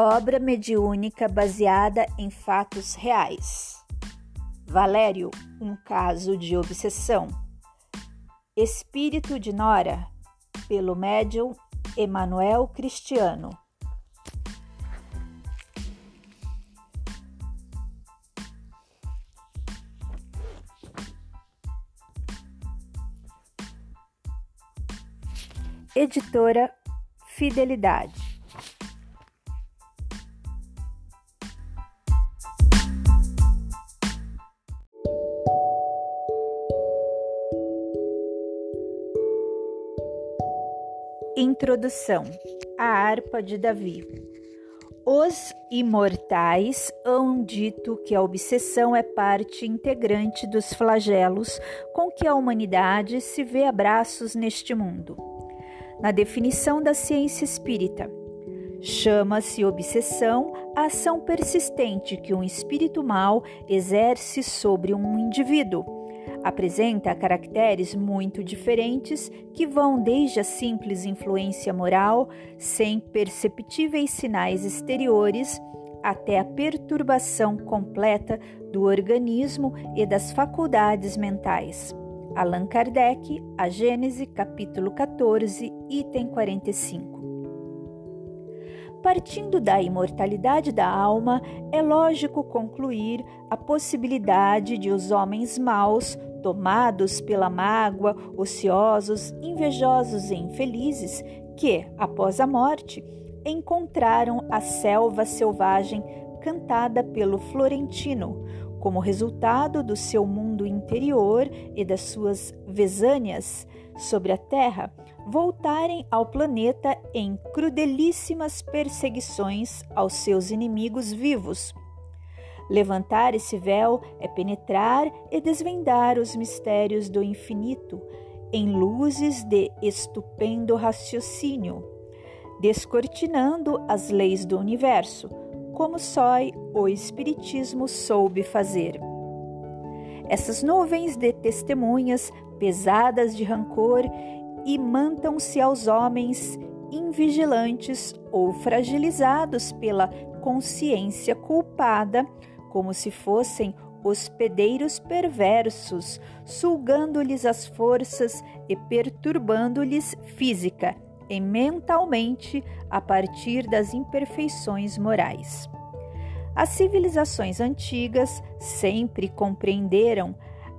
Obra mediúnica baseada em fatos reais. Valério, um caso de obsessão. Espírito de Nora, pelo médium Emanuel Cristiano. Editora Fidelidade. Introdução: A harpa de Davi. Os imortais hão dito que a obsessão é parte integrante dos flagelos com que a humanidade se vê a braços neste mundo. Na definição da ciência espírita, chama-se obsessão a ação persistente que um espírito mau exerce sobre um indivíduo apresenta caracteres muito diferentes que vão desde a simples influência moral, sem perceptíveis sinais exteriores, até a perturbação completa do organismo e das faculdades mentais. Allan Kardec, A Gênese, capítulo 14, item 45. Partindo da imortalidade da alma, é lógico concluir a possibilidade de os homens maus tomados pela mágoa, ociosos, invejosos e infelizes, que, após a morte, encontraram a selva selvagem cantada pelo Florentino, como resultado do seu mundo interior e das suas vesânias sobre a terra, voltarem ao planeta em crudelíssimas perseguições aos seus inimigos vivos Levantar esse véu é penetrar e desvendar os mistérios do infinito em luzes de estupendo raciocínio, descortinando as leis do universo, como só o Espiritismo soube fazer. Essas nuvens de testemunhas pesadas de rancor imantam-se aos homens invigilantes ou fragilizados pela consciência culpada como se fossem hospedeiros perversos, sulgando-lhes as forças e perturbando-lhes física e mentalmente a partir das imperfeições morais. As civilizações antigas sempre compreenderam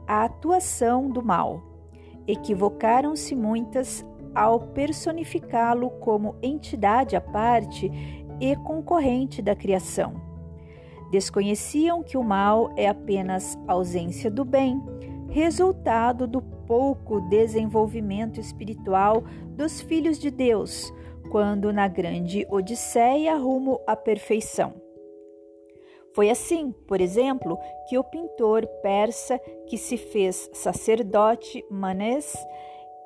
a atuação do mal. Equivocaram-se muitas ao personificá-lo como entidade à parte e concorrente da criação Desconheciam que o mal é apenas ausência do bem, resultado do pouco desenvolvimento espiritual dos filhos de Deus, quando na grande Odisseia rumo à perfeição. Foi assim, por exemplo, que o pintor persa que se fez sacerdote Manes,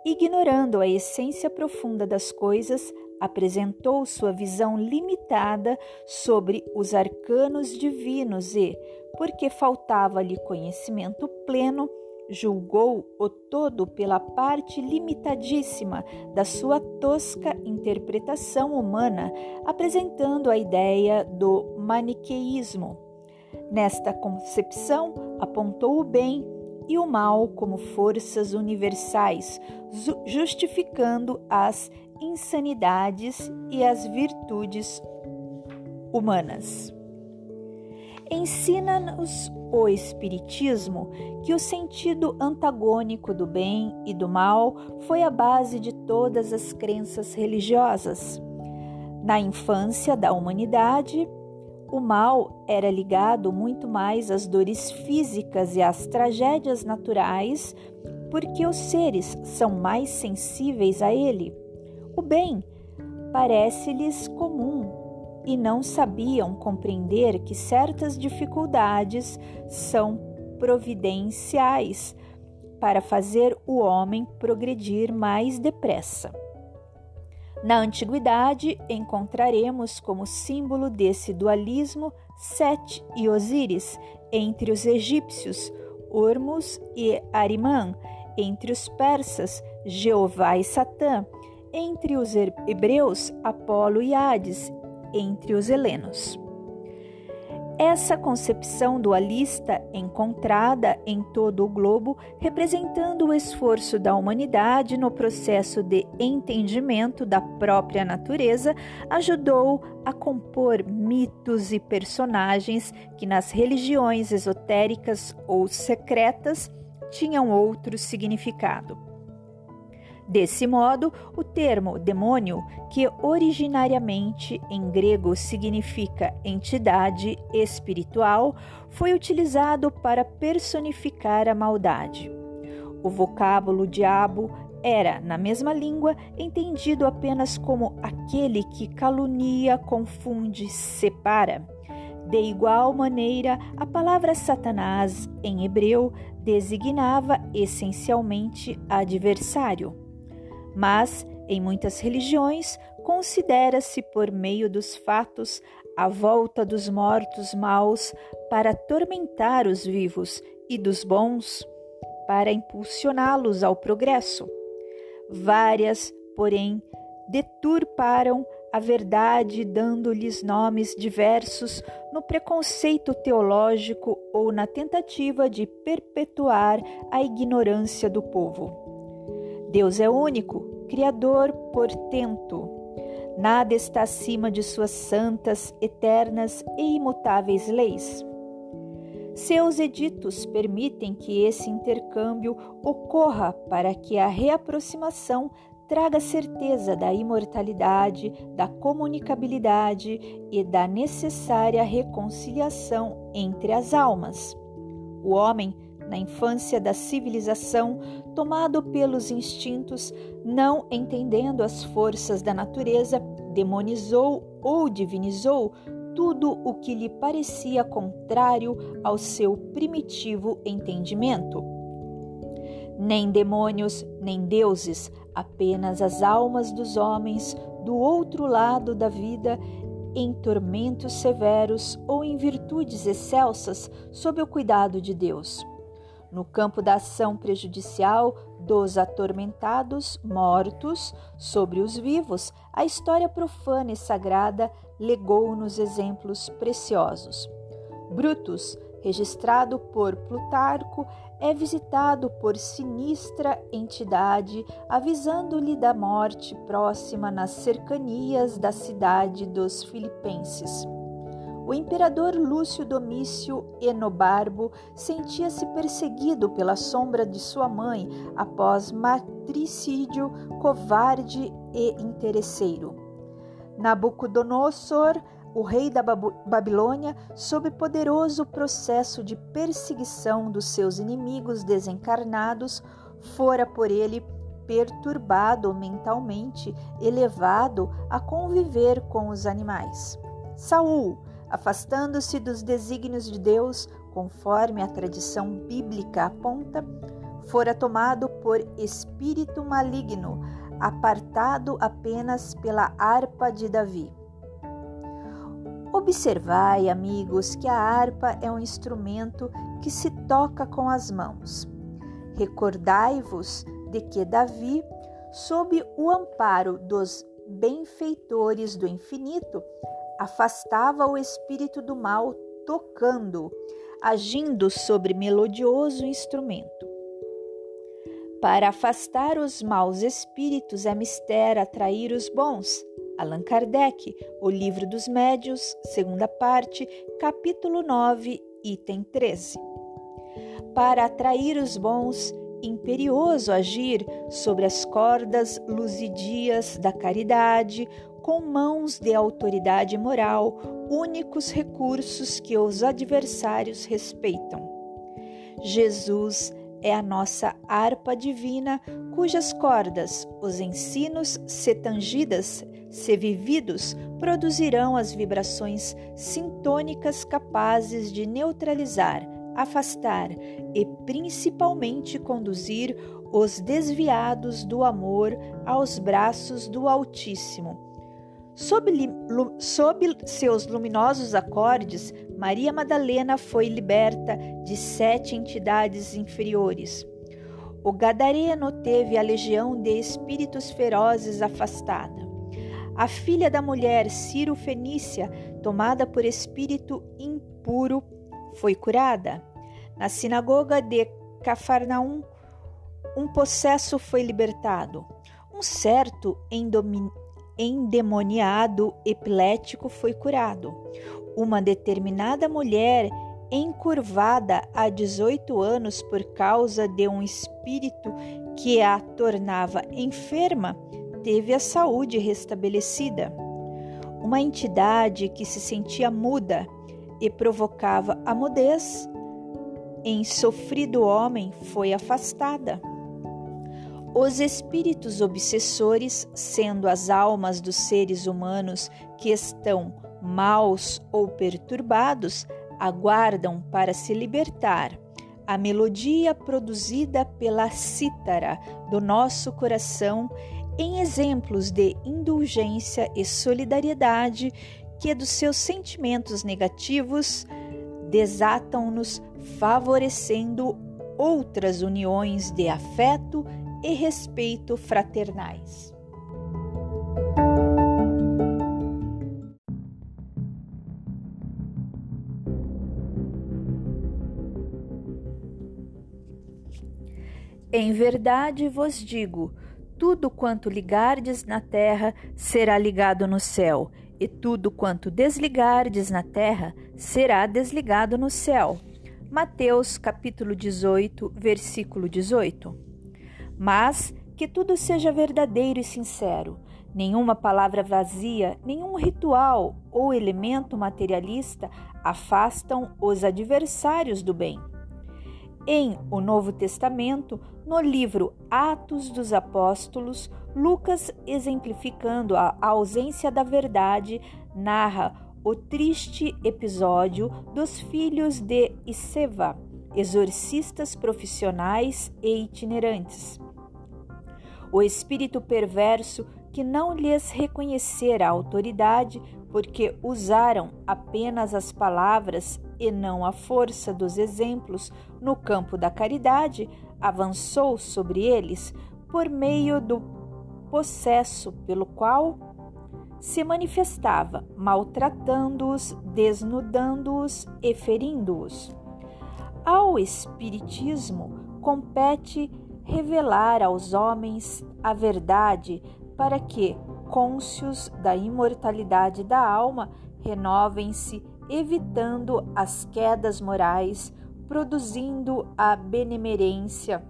ignorando a essência profunda das coisas, apresentou sua visão limitada sobre os arcanos divinos e, porque faltava-lhe conhecimento pleno, julgou o todo pela parte limitadíssima da sua tosca interpretação humana, apresentando a ideia do maniqueísmo. Nesta concepção, apontou o bem e o mal como forças universais, justificando as insanidades e as virtudes humanas. Ensina-nos o Espiritismo que o sentido antagônico do bem e do mal foi a base de todas as crenças religiosas. Na infância da humanidade, o mal era ligado muito mais às dores físicas e às tragédias naturais, porque os seres são mais sensíveis a ele. O bem parece-lhes comum e não sabiam compreender que certas dificuldades são providenciais para fazer o homem progredir mais depressa. Na antiguidade, encontraremos como símbolo desse dualismo Sete e Osíris entre os egípcios, Ormus e Arimã, entre os persas, Jeová e Satã, entre os hebreus, Apolo e Hades, entre os helenos. Essa concepção dualista, encontrada em todo o globo, representando o esforço da humanidade no processo de entendimento da própria natureza, ajudou a compor mitos e personagens que nas religiões esotéricas ou secretas tinham outro significado. Desse modo, o termo demônio, que originariamente em grego significa entidade espiritual, foi utilizado para personificar a maldade. O vocábulo diabo era, na mesma língua, entendido apenas como aquele que calunia, confunde, separa. De igual maneira, a palavra Satanás, em hebreu, designava essencialmente adversário mas em muitas religiões considera-se por meio dos fatos a volta dos mortos maus para atormentar os vivos e dos bons para impulsioná-los ao progresso. Várias, porém, deturparam a verdade dando-lhes nomes diversos no preconceito teológico ou na tentativa de perpetuar a ignorância do povo. Deus é único, Criador, portento. Nada está acima de suas santas, eternas e imutáveis leis. Seus editos permitem que esse intercâmbio ocorra para que a reaproximação traga certeza da imortalidade, da comunicabilidade e da necessária reconciliação entre as almas. O homem na infância da civilização, tomado pelos instintos, não entendendo as forças da natureza, demonizou ou divinizou tudo o que lhe parecia contrário ao seu primitivo entendimento. Nem demônios, nem deuses, apenas as almas dos homens do outro lado da vida em tormentos severos ou em virtudes excelsas sob o cuidado de Deus. No campo da ação prejudicial dos atormentados mortos sobre os vivos, a história profana e sagrada legou-nos exemplos preciosos. Brutus, registrado por Plutarco, é visitado por sinistra entidade, avisando-lhe da morte próxima nas cercanias da cidade dos Filipenses. O imperador Lúcio Domício Enobarbo sentia-se perseguido pela sombra de sua mãe após matricídio covarde e interesseiro. Nabucodonosor, o rei da Babilônia, sob poderoso processo de perseguição dos seus inimigos desencarnados, fora por ele perturbado mentalmente, elevado a conviver com os animais. Saul, afastando-se dos desígnios de Deus, conforme a tradição bíblica aponta, fora tomado por espírito maligno, apartado apenas pela harpa de Davi. Observai, amigos, que a harpa é um instrumento que se toca com as mãos. Recordai-vos de que Davi, sob o amparo dos benfeitores do infinito, afastava o espírito do mal tocando, agindo sobre melodioso instrumento. Para afastar os maus espíritos é mister atrair os bons. Allan Kardec, O Livro dos Médios, segunda parte, capítulo 9, item 13. Para atrair os bons, imperioso agir sobre as cordas luzidias da caridade, com mãos de autoridade moral, únicos recursos que os adversários respeitam. Jesus é a nossa harpa divina, cujas cordas, os ensinos, se tangidas, se vividos, produzirão as vibrações sintônicas capazes de neutralizar, afastar e principalmente conduzir os desviados do amor aos braços do Altíssimo Sob, sob, seus luminosos acordes, Maria Madalena foi liberta de sete entidades inferiores. O Gadareno teve a legião de espíritos ferozes afastada. A filha da mulher Ciro Fenícia, tomada por espírito impuro, foi curada. Na sinagoga de Cafarnaum, um possesso foi libertado. Um certo endemoniado epilético foi curado. Uma determinada mulher encurvada há 18 anos por causa de um espírito que a tornava enferma, teve a saúde restabelecida. Uma entidade que se sentia muda e provocava a mudez em sofrido homem foi afastada. Os espíritos obsessores, sendo as almas dos seres humanos que estão maus ou perturbados, aguardam para se libertar. A melodia produzida pela cítara do nosso coração em exemplos de indulgência e solidariedade que dos seus sentimentos negativos desatam-nos favorecendo outras uniões de afeto e respeito fraternais. Em verdade vos digo: tudo quanto ligardes na terra será ligado no céu, e tudo quanto desligardes na terra será desligado no céu. Mateus capítulo 18, versículo 18. Mas que tudo seja verdadeiro e sincero, nenhuma palavra vazia, nenhum ritual ou elemento materialista afastam os adversários do bem. Em O Novo Testamento, no livro Atos dos Apóstolos, Lucas, exemplificando a ausência da verdade, narra o triste episódio dos filhos de Iseva, exorcistas profissionais e itinerantes. O espírito perverso que não lhes reconhecera a autoridade porque usaram apenas as palavras e não a força dos exemplos no campo da caridade, avançou sobre eles por meio do possesso pelo qual se manifestava, maltratando-os, desnudando-os e ferindo-os. Ao Espiritismo compete revelar aos homens a verdade para que, cônscios da imortalidade da alma, renovem-se, evitando as quedas morais, produzindo a benemerência.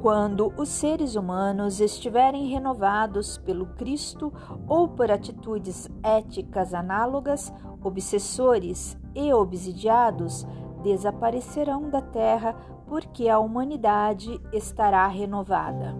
Quando os seres humanos estiverem renovados pelo Cristo ou por atitudes éticas análogas, obsessores e obsidiados desaparecerão da terra porque a humanidade estará renovada.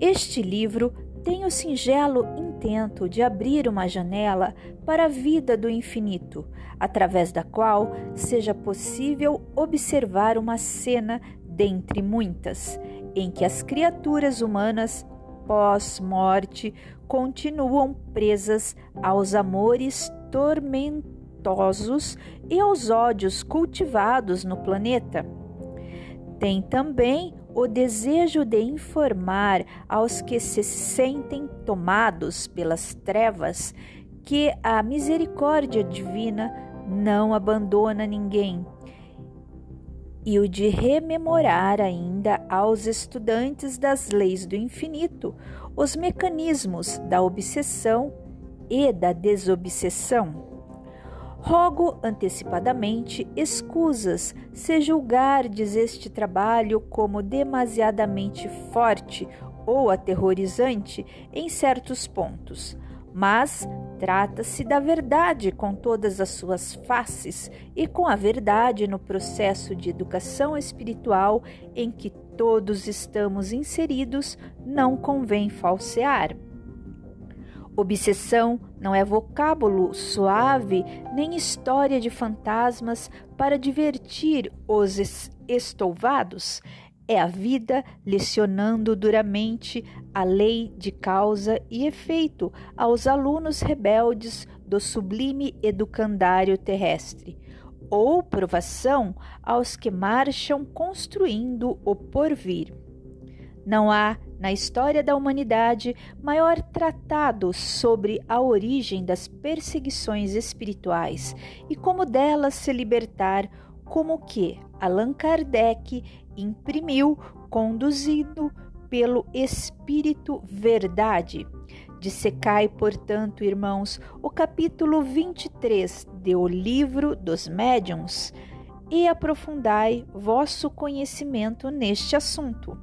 Este livro tem o singelo intento de abrir uma janela para a vida do infinito, através da qual seja possível observar uma cena dentre muitas, em que as criaturas humanas, pós-morte, continuam presas aos amores tormentosos e aos ódios cultivados no planeta. Tem também o desejo de informar aos que se sentem tomados pelas trevas que a misericórdia divina não abandona ninguém, e o de rememorar ainda aos estudantes das leis do infinito os mecanismos da obsessão e da desobsessão. Rogo antecipadamente escusas se julgardes este trabalho como demasiadamente forte ou aterrorizante em certos pontos, mas trata-se da verdade com todas as suas faces e com a verdade no processo de educação espiritual em que todos estamos inseridos, não convém falsear. Obsessão não é vocábulo suave nem história de fantasmas para divertir os estouvados. É a vida lecionando duramente a lei de causa e efeito aos alunos rebeldes do sublime educandário terrestre, ou provação aos que marcham construindo o porvir. Não há na história da humanidade, maior tratado sobre a origem das perseguições espirituais e como delas se libertar, como que Allan Kardec imprimiu, conduzido pelo Espírito Verdade. Dissecai, portanto, irmãos, o capítulo 23 de O Livro dos Médiuns e aprofundai vosso conhecimento neste assunto.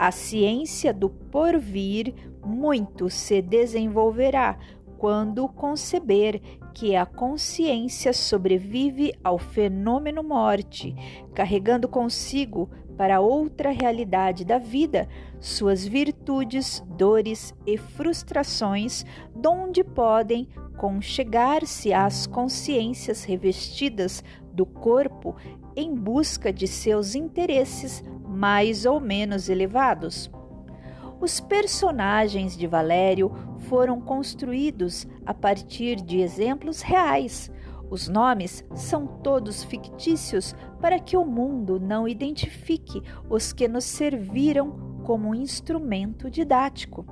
A ciência do porvir muito se desenvolverá quando conceber que a consciência sobrevive ao fenômeno morte, carregando consigo para outra realidade da vida suas virtudes, dores e frustrações, donde podem conchegar-se às consciências revestidas do corpo em busca de seus interesses mais ou menos elevados. Os personagens de Valério foram construídos a partir de exemplos reais. Os nomes são todos fictícios para que o mundo não identifique os que nos serviram como instrumento didático.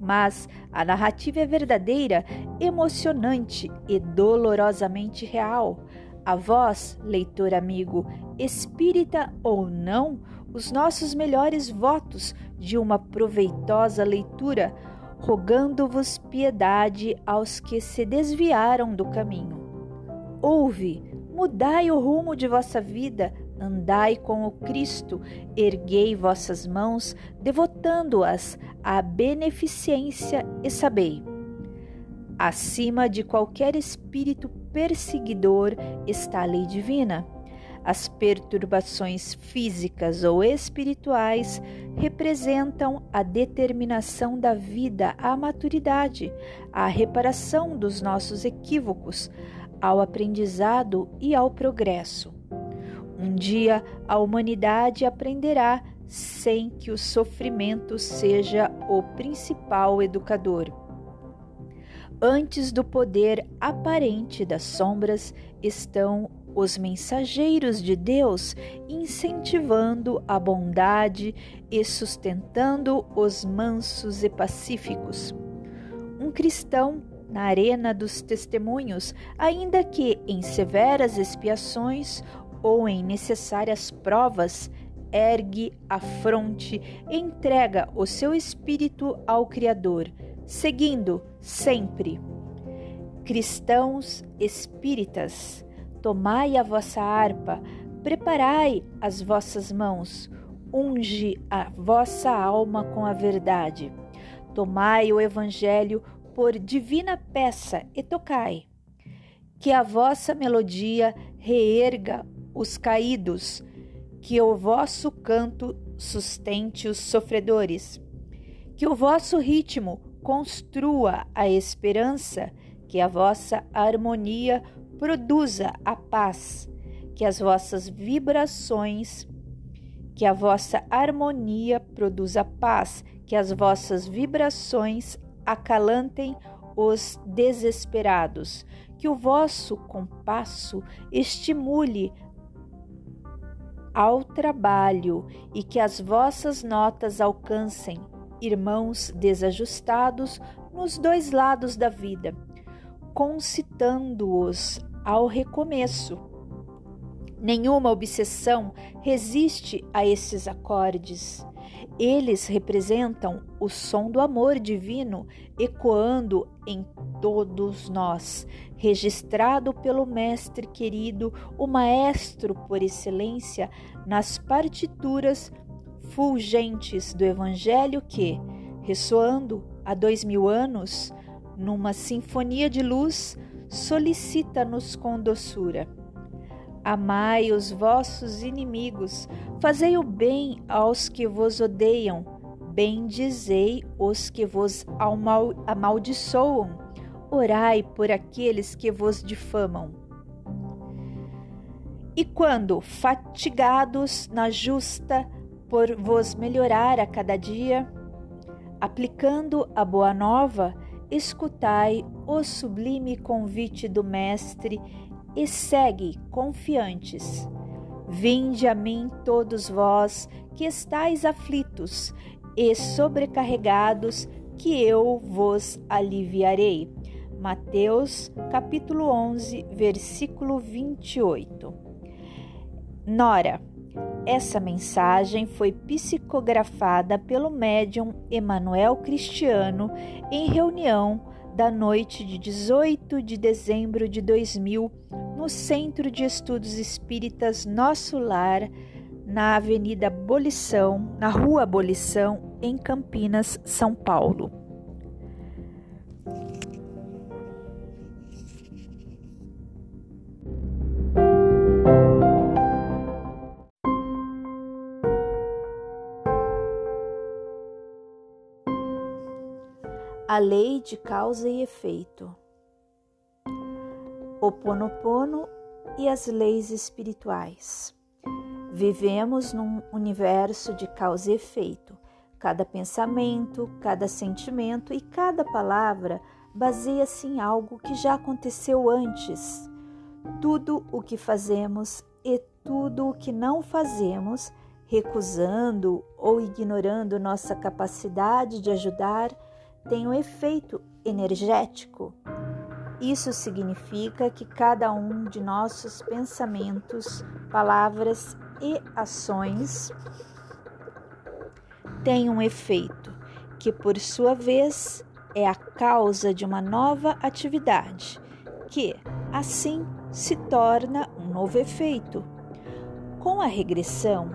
Mas a narrativa é verdadeira, emocionante e dolorosamente real. A vós, leitor amigo, espírita ou não, os nossos melhores votos de uma proveitosa leitura, rogando-vos piedade aos que se desviaram do caminho. Ouve, mudai o rumo de vossa vida, andai com o Cristo, erguei vossas mãos, devotando-as à beneficência e sabei. Acima de qualquer espírito perseguidor está a lei divina as perturbações físicas ou espirituais representam a determinação da vida à maturidade, à reparação dos nossos equívocos, ao aprendizado e ao progresso. Um dia a humanidade aprenderá sem que o sofrimento seja o principal educador. Antes do poder aparente das sombras estão os mensageiros de Deus, incentivando a bondade e sustentando os mansos e pacíficos. Um cristão na arena dos testemunhos, ainda que em severas expiações ou em necessárias provas, ergue a fronte, entrega o seu espírito ao Criador, seguindo sempre. Cristãos espíritas, Tomai a vossa harpa, preparai as vossas mãos, unge a vossa alma com a verdade. Tomai o Evangelho por divina peça e tocai. Que a vossa melodia reerga os caídos, que o vosso canto sustente os sofredores, que o vosso ritmo construa a esperança, que a vossa harmonia produza a paz, que as vossas vibrações, que a vossa harmonia produza paz, que as vossas vibrações acalantem os desesperados, que o vosso compasso estimule ao trabalho e que as vossas notas alcancem irmãos desajustados nos dois lados da vida, concitando-os ao recomeço. Nenhuma obsessão resiste a esses acordes. Eles representam o som do amor divino ecoando em todos nós, registrado pelo Mestre querido, o Maestro por excelência, nas partituras fulgentes do Evangelho que, ressoando há dois mil anos, numa sinfonia de luz, solicita-nos com doçura. Amai os vossos inimigos, fazei o bem aos que vos odeiam, bendizei os que vos amaldiçoam, orai por aqueles que vos difamam. E quando, fatigados na justa por vos melhorar a cada dia, aplicando a boa nova, escutai o sublime convite do Mestre e segue confiantes. Vinde a mim todos vós que estáis aflitos, e sobrecarregados, que eu vos aliviarei. Mateus capítulo 11, versículo 28. Nora, essa mensagem foi psicografada pelo médium Emanuel Cristiano em reunião da noite de 18 de dezembro de 2000 no Centro de Estudos Espíritas Nosso Lar, na Avenida Abolição, na Rua Abolição, em Campinas, São Paulo. A lei de causa e efeito. O Ponopono e as leis espirituais. Vivemos num universo de causa e efeito. Cada pensamento, cada sentimento e cada palavra baseia-se em algo que já aconteceu antes. Tudo o que fazemos e tudo o que não fazemos, recusando ou ignorando nossa capacidade de ajudar, tem um efeito energético. Isso significa que cada um de nossos pensamentos, palavras e ações tem um efeito, que por sua vez é a causa de uma nova atividade, que assim se torna um novo efeito. Com a regressão,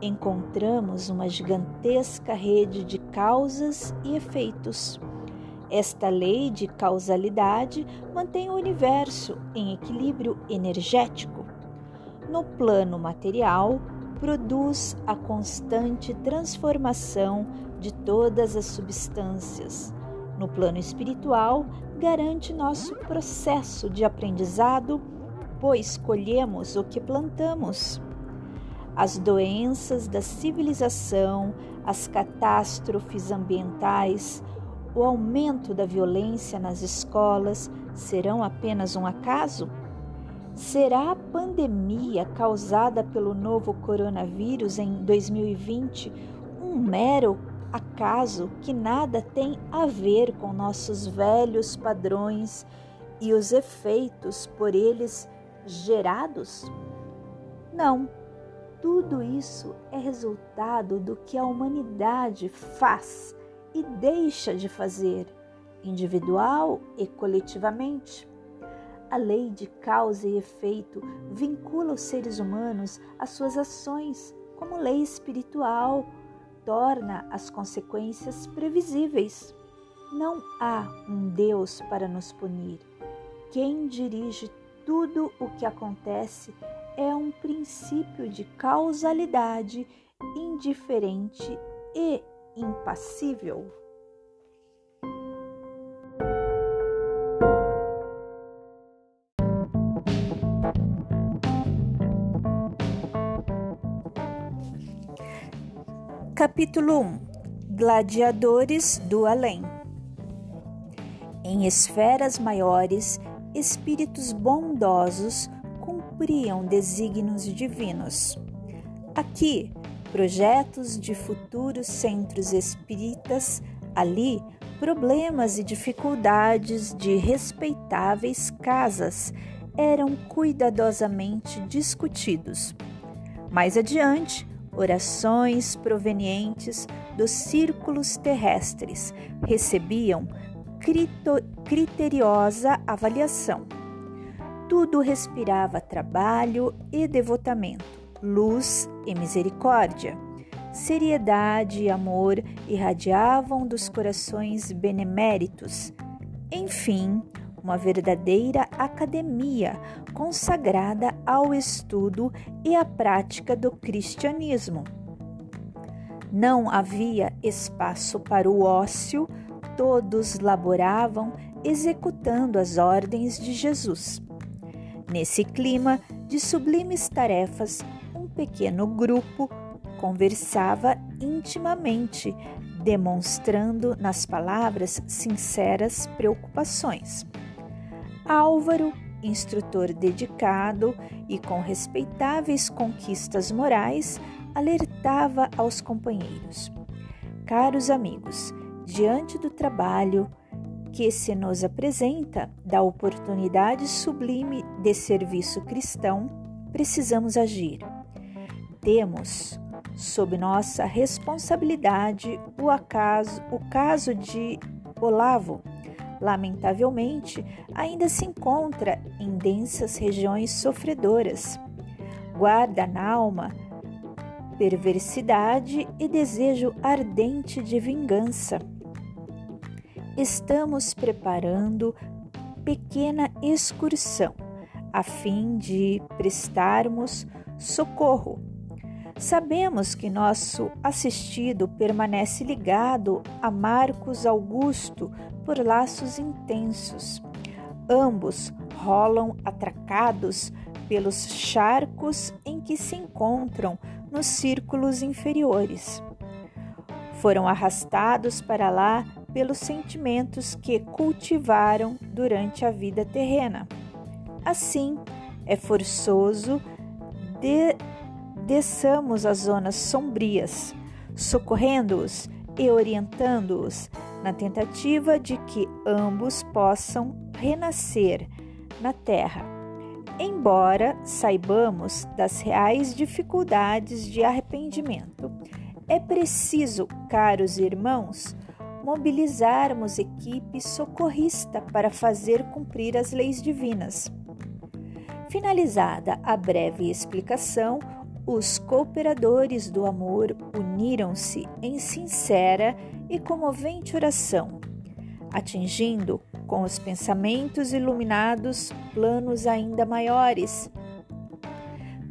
encontramos uma gigantesca rede de causas e efeitos. Esta lei de causalidade mantém o universo em equilíbrio energético. No plano material, produz a constante transformação de todas as substâncias. No plano espiritual, garante nosso processo de aprendizado, pois colhemos o que plantamos as doenças da civilização, as catástrofes ambientais, o aumento da violência nas escolas serão apenas um acaso? Será a pandemia causada pelo novo coronavírus em 2020 um mero acaso que nada tem a ver com nossos velhos padrões e os efeitos por eles gerados? Não. Tudo isso é resultado do que a humanidade faz e deixa de fazer, individual e coletivamente. A lei de causa e efeito vincula os seres humanos às suas ações, como lei espiritual, torna as consequências previsíveis. Não há um Deus para nos punir. Quem dirige tudo o que acontece é um princípio de causalidade indiferente e impassível. Capítulo 1 Gladiadores do Além Em esferas maiores, espíritos bondosos cumpriam desígnios divinos. Aqui, projetos de futuros centros espíritas, ali, problemas e dificuldades de respeitáveis casas eram cuidadosamente discutidos. Mais adiante, orações provenientes dos círculos terrestres recebiam criteriosa avaliação tudo respirava trabalho e devotamento, luz e misericórdia. Seriedade e amor irradiavam dos corações beneméritos. Enfim, uma verdadeira academia consagrada ao estudo e à prática do cristianismo. Não havia espaço para o ócio, todos laboravam executando as ordens de Jesus. Nesse clima de sublimes tarefas, um pequeno grupo conversava intimamente, demonstrando nas palavras sinceras preocupações. Álvaro, instrutor dedicado e com respeitáveis conquistas morais, alertava aos companheiros. Caros amigos, diante do trabalho que se nos apresenta, da oportunidade sublime de serviço cristão, precisamos agir. Temos sob nossa responsabilidade o acaso, o caso de Olavo. Lamentavelmente, ainda se encontra em densas regiões sofredoras. Guarda na alma perversidade e desejo ardente de vingança. Estamos preparando pequena excursão a fim de prestarmos socorro. Sabemos que nosso assistido permanece ligado a Marcos Augusto por laços intensos. Ambos rolam atracados pelos charcos em que se encontram nos círculos inferiores. Foram arrastados para lá pelos sentimentos que cultivaram durante a vida terrena. Assim, é forçoso de desçamos as zonas sombrias, socorrendo-os e orientando-os na tentativa de que ambos possam renascer na terra Embora saibamos das reais dificuldades de arrependimento, é preciso, caros irmãos, mobilizarmos equipe socorrista para fazer cumprir as leis divinas. Finalizada a breve explicação, os cooperadores do amor uniram-se em sincera e comovente oração, atingindo com os pensamentos iluminados, planos ainda maiores,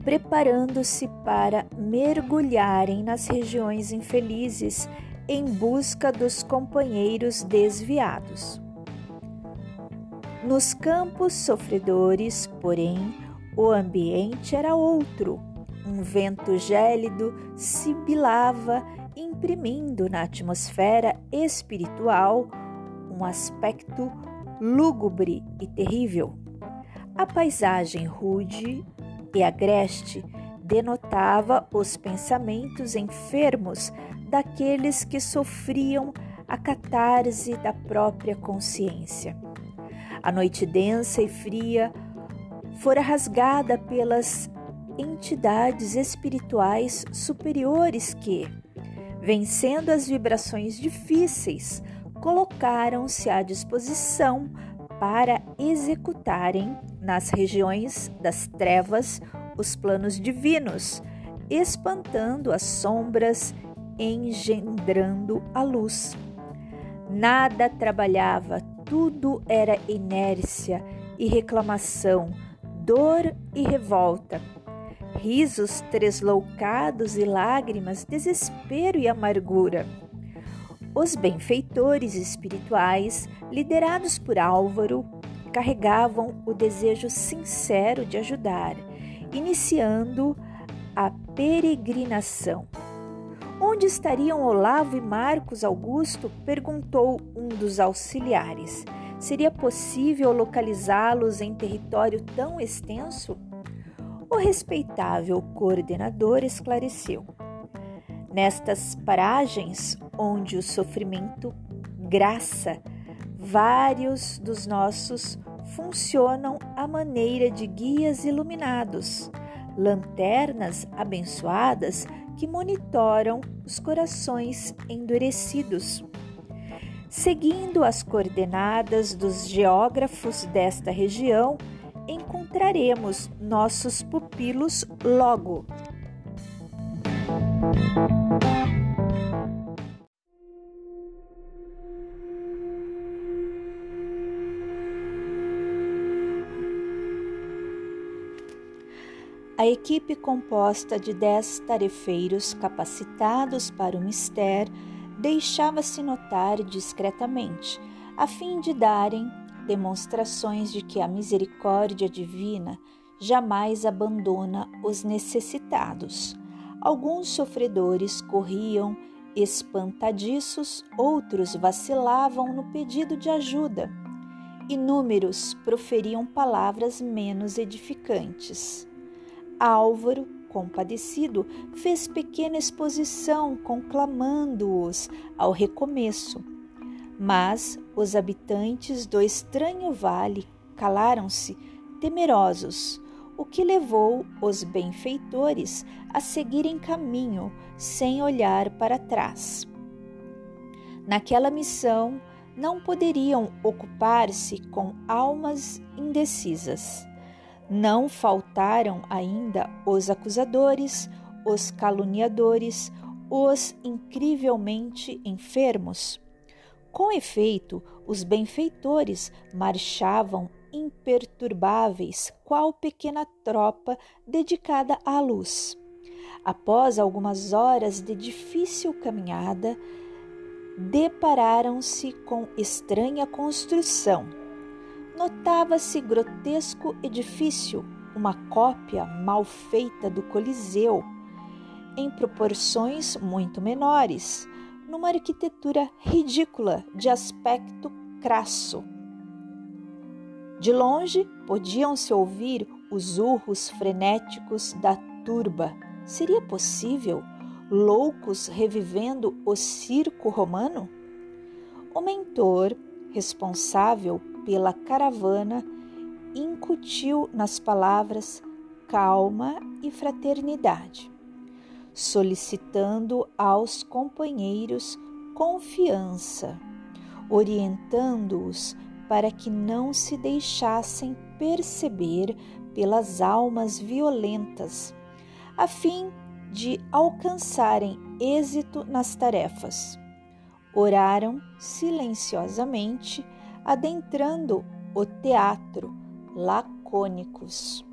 preparando-se para mergulharem nas regiões infelizes em busca dos companheiros desviados. Nos campos sofredores, porém, o ambiente era outro. Um vento gélido sibilava, imprimindo na atmosfera espiritual um aspecto lúgubre e terrível. A paisagem rude e agreste denotava os pensamentos enfermos daqueles que sofriam a catarse da própria consciência. A noite densa e fria fora rasgada pelas entidades espirituais superiores que, vencendo as vibrações difíceis, colocaram-se à disposição para executarem nas regiões das trevas os planos divinos, espantando as sombras, engendrando a luz. Nada trabalhava, tudo era inércia e reclamação, dor e revolta, risos tresloucados e lágrimas, desespero e amargura. Os benfeitores espirituais, liderados por Álvaro, carregavam o desejo sincero de ajudar, iniciando a peregrinação. Onde estariam Olavo e Marcos Augusto? perguntou um dos auxiliares. Seria possível localizá-los em território tão extenso? O respeitável coordenador esclareceu. Nestas paragens onde o sofrimento graça, vários dos nossos funcionam à maneira de guias iluminados, lanternas abençoadas que monitoram os corações endurecidos. Seguindo as coordenadas dos geógrafos desta região, encontraremos nossos pupilos logo. A equipe composta de dez tarefeiros capacitados para o mistério deixava-se notar discretamente, a fim de darem demonstrações de que a misericórdia divina jamais abandona os necessitados. Alguns sofredores corriam espantadiços, outros vacilavam no pedido de ajuda. Inúmeros proferiam palavras menos edificantes. Álvaro compadecido, fez pequena exposição, conclamando-os ao recomeço. Mas os habitantes do estranho vale calaram-se, temerosos, o que levou os benfeitores a seguirem caminho sem olhar para trás. Naquela missão, não poderiam ocupar-se com almas indecisas. Não faltaram ainda os acusadores, os caluniadores, os incrivelmente enfermos. Com efeito, os benfeitores marchavam imperturbáveis, qual pequena tropa dedicada à luz. Após algumas horas de difícil caminhada, depararam-se com estranha construção notava-se grotesco edifício, uma cópia mal feita do Coliseu, em proporções muito menores, numa arquitetura ridícula de aspecto crasso. De longe podiam-se ouvir os urros frenéticos da turba. Seria possível loucos revivendo o circo romano? O mentor, responsável pela caravana incutiu nas palavras calma e fraternidade, solicitando aos companheiros confiança, orientando-os para que não se deixassem perceber pelas almas violentas, a fim de alcançarem êxito nas tarefas. Oraram silenciosamente adentrando o teatro, lacônicos.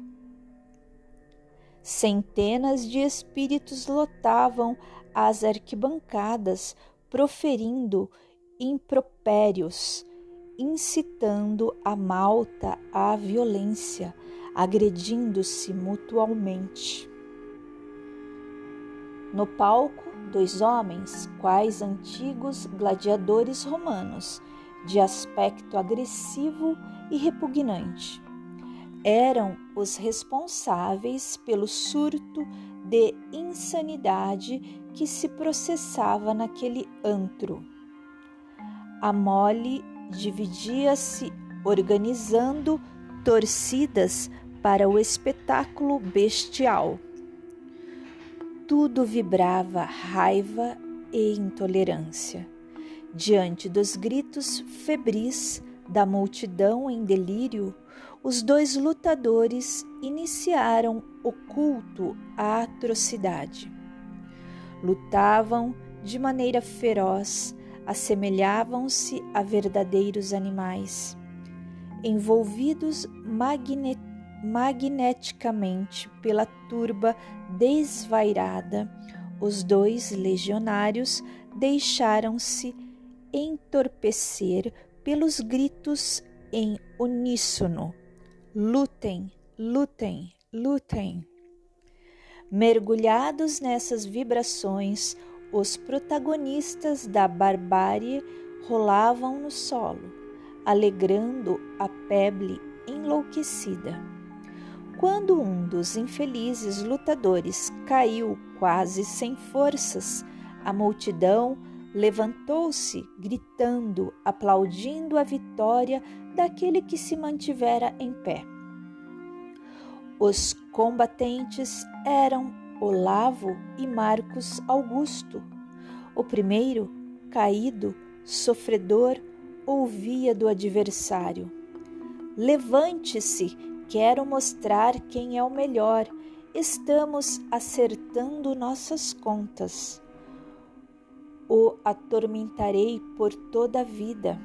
Centenas de espíritos lotavam as arquibancadas, proferindo impropérios, incitando a malta à violência, agredindo-se mutualmente. No palco, dois homens, quais antigos gladiadores romanos, de aspecto agressivo e repugnante. Eram os responsáveis pelo surto de insanidade que se processava naquele antro. A mole dividia-se organizando torcidas para o espetáculo bestial. Tudo vibrava raiva e intolerância. Diante dos gritos febris da multidão em delírio, os dois lutadores iniciaram o culto à atrocidade. Lutavam de maneira feroz, assemelhavam-se a verdadeiros animais. Envolvidos magnet magneticamente pela turba desvairada, os dois legionários deixaram-se entorpecer pelos gritos em uníssono: lutem, lutem, lutem. Mergulhados nessas vibrações, os protagonistas da barbárie rolavam no solo, alegrando a peble enlouquecida. Quando um dos infelizes lutadores caiu quase sem forças, a multidão levantou-se, gritando, aplaudindo a vitória daquele que se mantivera em pé. Os combatentes eram Olavo e Marcos Augusto. O primeiro, caído, sofredor, ouvia do adversário: Levante-se, quero mostrar quem é o melhor. Estamos acertando nossas contas o atormentarei por toda a vida.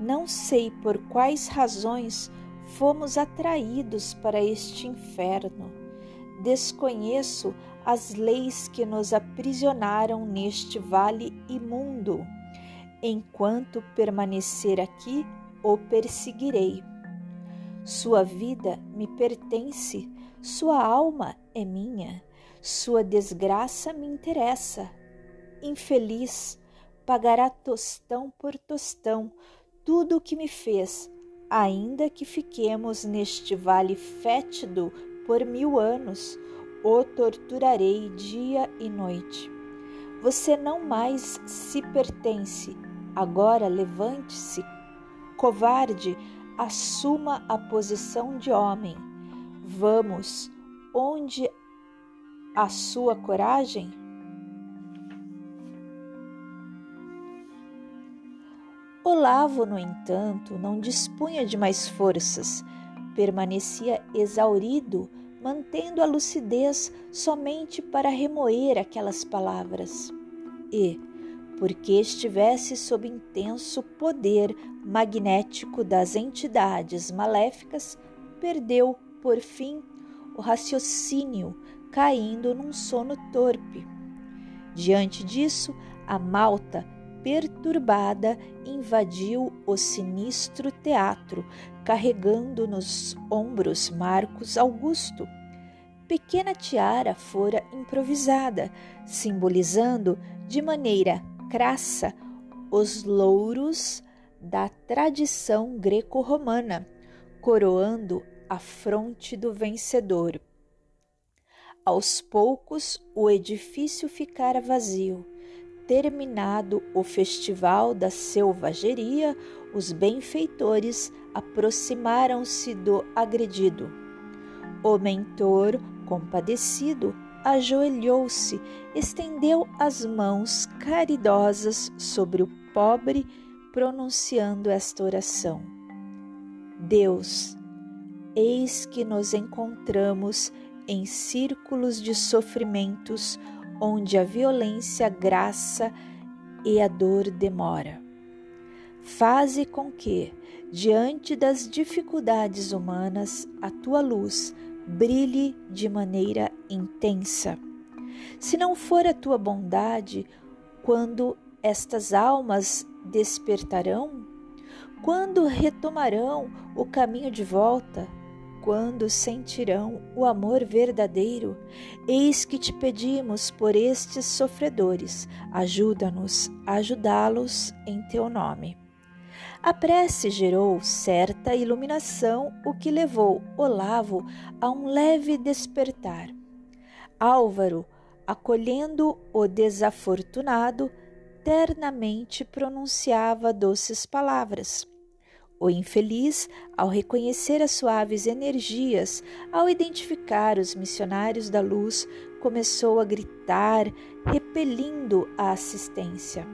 Não sei por quais razões fomos atraídos para este inferno. Desconheço as leis que nos aprisionaram neste vale imundo. Enquanto permanecer aqui, o perseguirei. Sua vida me pertence, sua alma é minha, sua desgraça me interessa infeliz, pagará tostão por tostão tudo o que me fez, ainda que fiquemos neste vale fétido por mil anos. o torturarei dia e noite. Você não mais se pertence. Agora levante-se, covarde, assuma a posição de homem. Vamos, onde a sua coragem? Olavo, no entanto, não dispunha de mais forças, permanecia exaurido, mantendo a lucidez somente para remoer aquelas palavras. E, porque estivesse sob intenso poder magnético das entidades maléficas, perdeu, por fim, o raciocínio, caindo num sono torpe. Diante disso, a malta perturbada, invadiu o sinistro teatro, carregando nos ombros Marcos Augusto. Pequena tiara fora improvisada, simbolizando de maneira crassa os louros da tradição greco-romana, coroando a fronte do vencedor. Aos poucos, o edifício ficara vazio Terminado o festival da selvageria, os benfeitores aproximaram-se do agredido. O mentor, compadecido, ajoelhou-se, estendeu as mãos caridosas sobre o pobre, pronunciando esta oração: Deus, eis que nos encontramos em círculos de sofrimentos onde a violência graça e a dor demora. Faze com que, diante das dificuldades humanas, a tua luz brilhe de maneira intensa. Se não for a tua bondade, quando estas almas despertarão? Quando retomarão o caminho de volta? Quando sentirão o amor verdadeiro? Eis que te pedimos por estes sofredores, ajuda-nos a ajudá-los em teu nome. A prece gerou certa iluminação, o que levou Olavo a um leve despertar. Álvaro, acolhendo o desafortunado, ternamente pronunciava doces palavras. O infeliz, ao reconhecer as suaves energias, ao identificar os missionários da luz, começou a gritar, repelindo a assistência.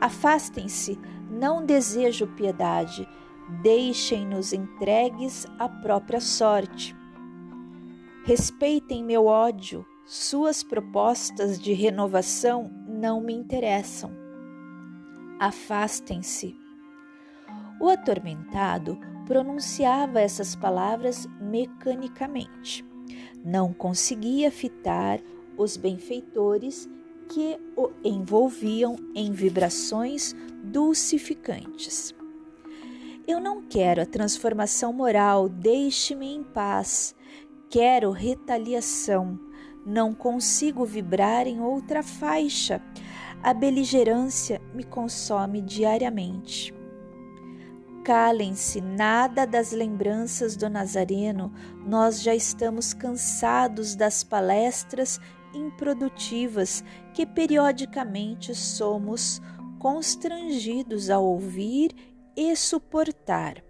Afastem-se, não desejo piedade, deixem-nos entregues à própria sorte. Respeitem meu ódio, suas propostas de renovação não me interessam. Afastem-se. O atormentado pronunciava essas palavras mecanicamente. Não conseguia fitar os benfeitores que o envolviam em vibrações dulcificantes. Eu não quero a transformação moral, deixe-me em paz. Quero retaliação. Não consigo vibrar em outra faixa. A beligerância me consome diariamente. Calem-se, nada das lembranças do Nazareno, nós já estamos cansados das palestras improdutivas que periodicamente somos constrangidos a ouvir e suportar.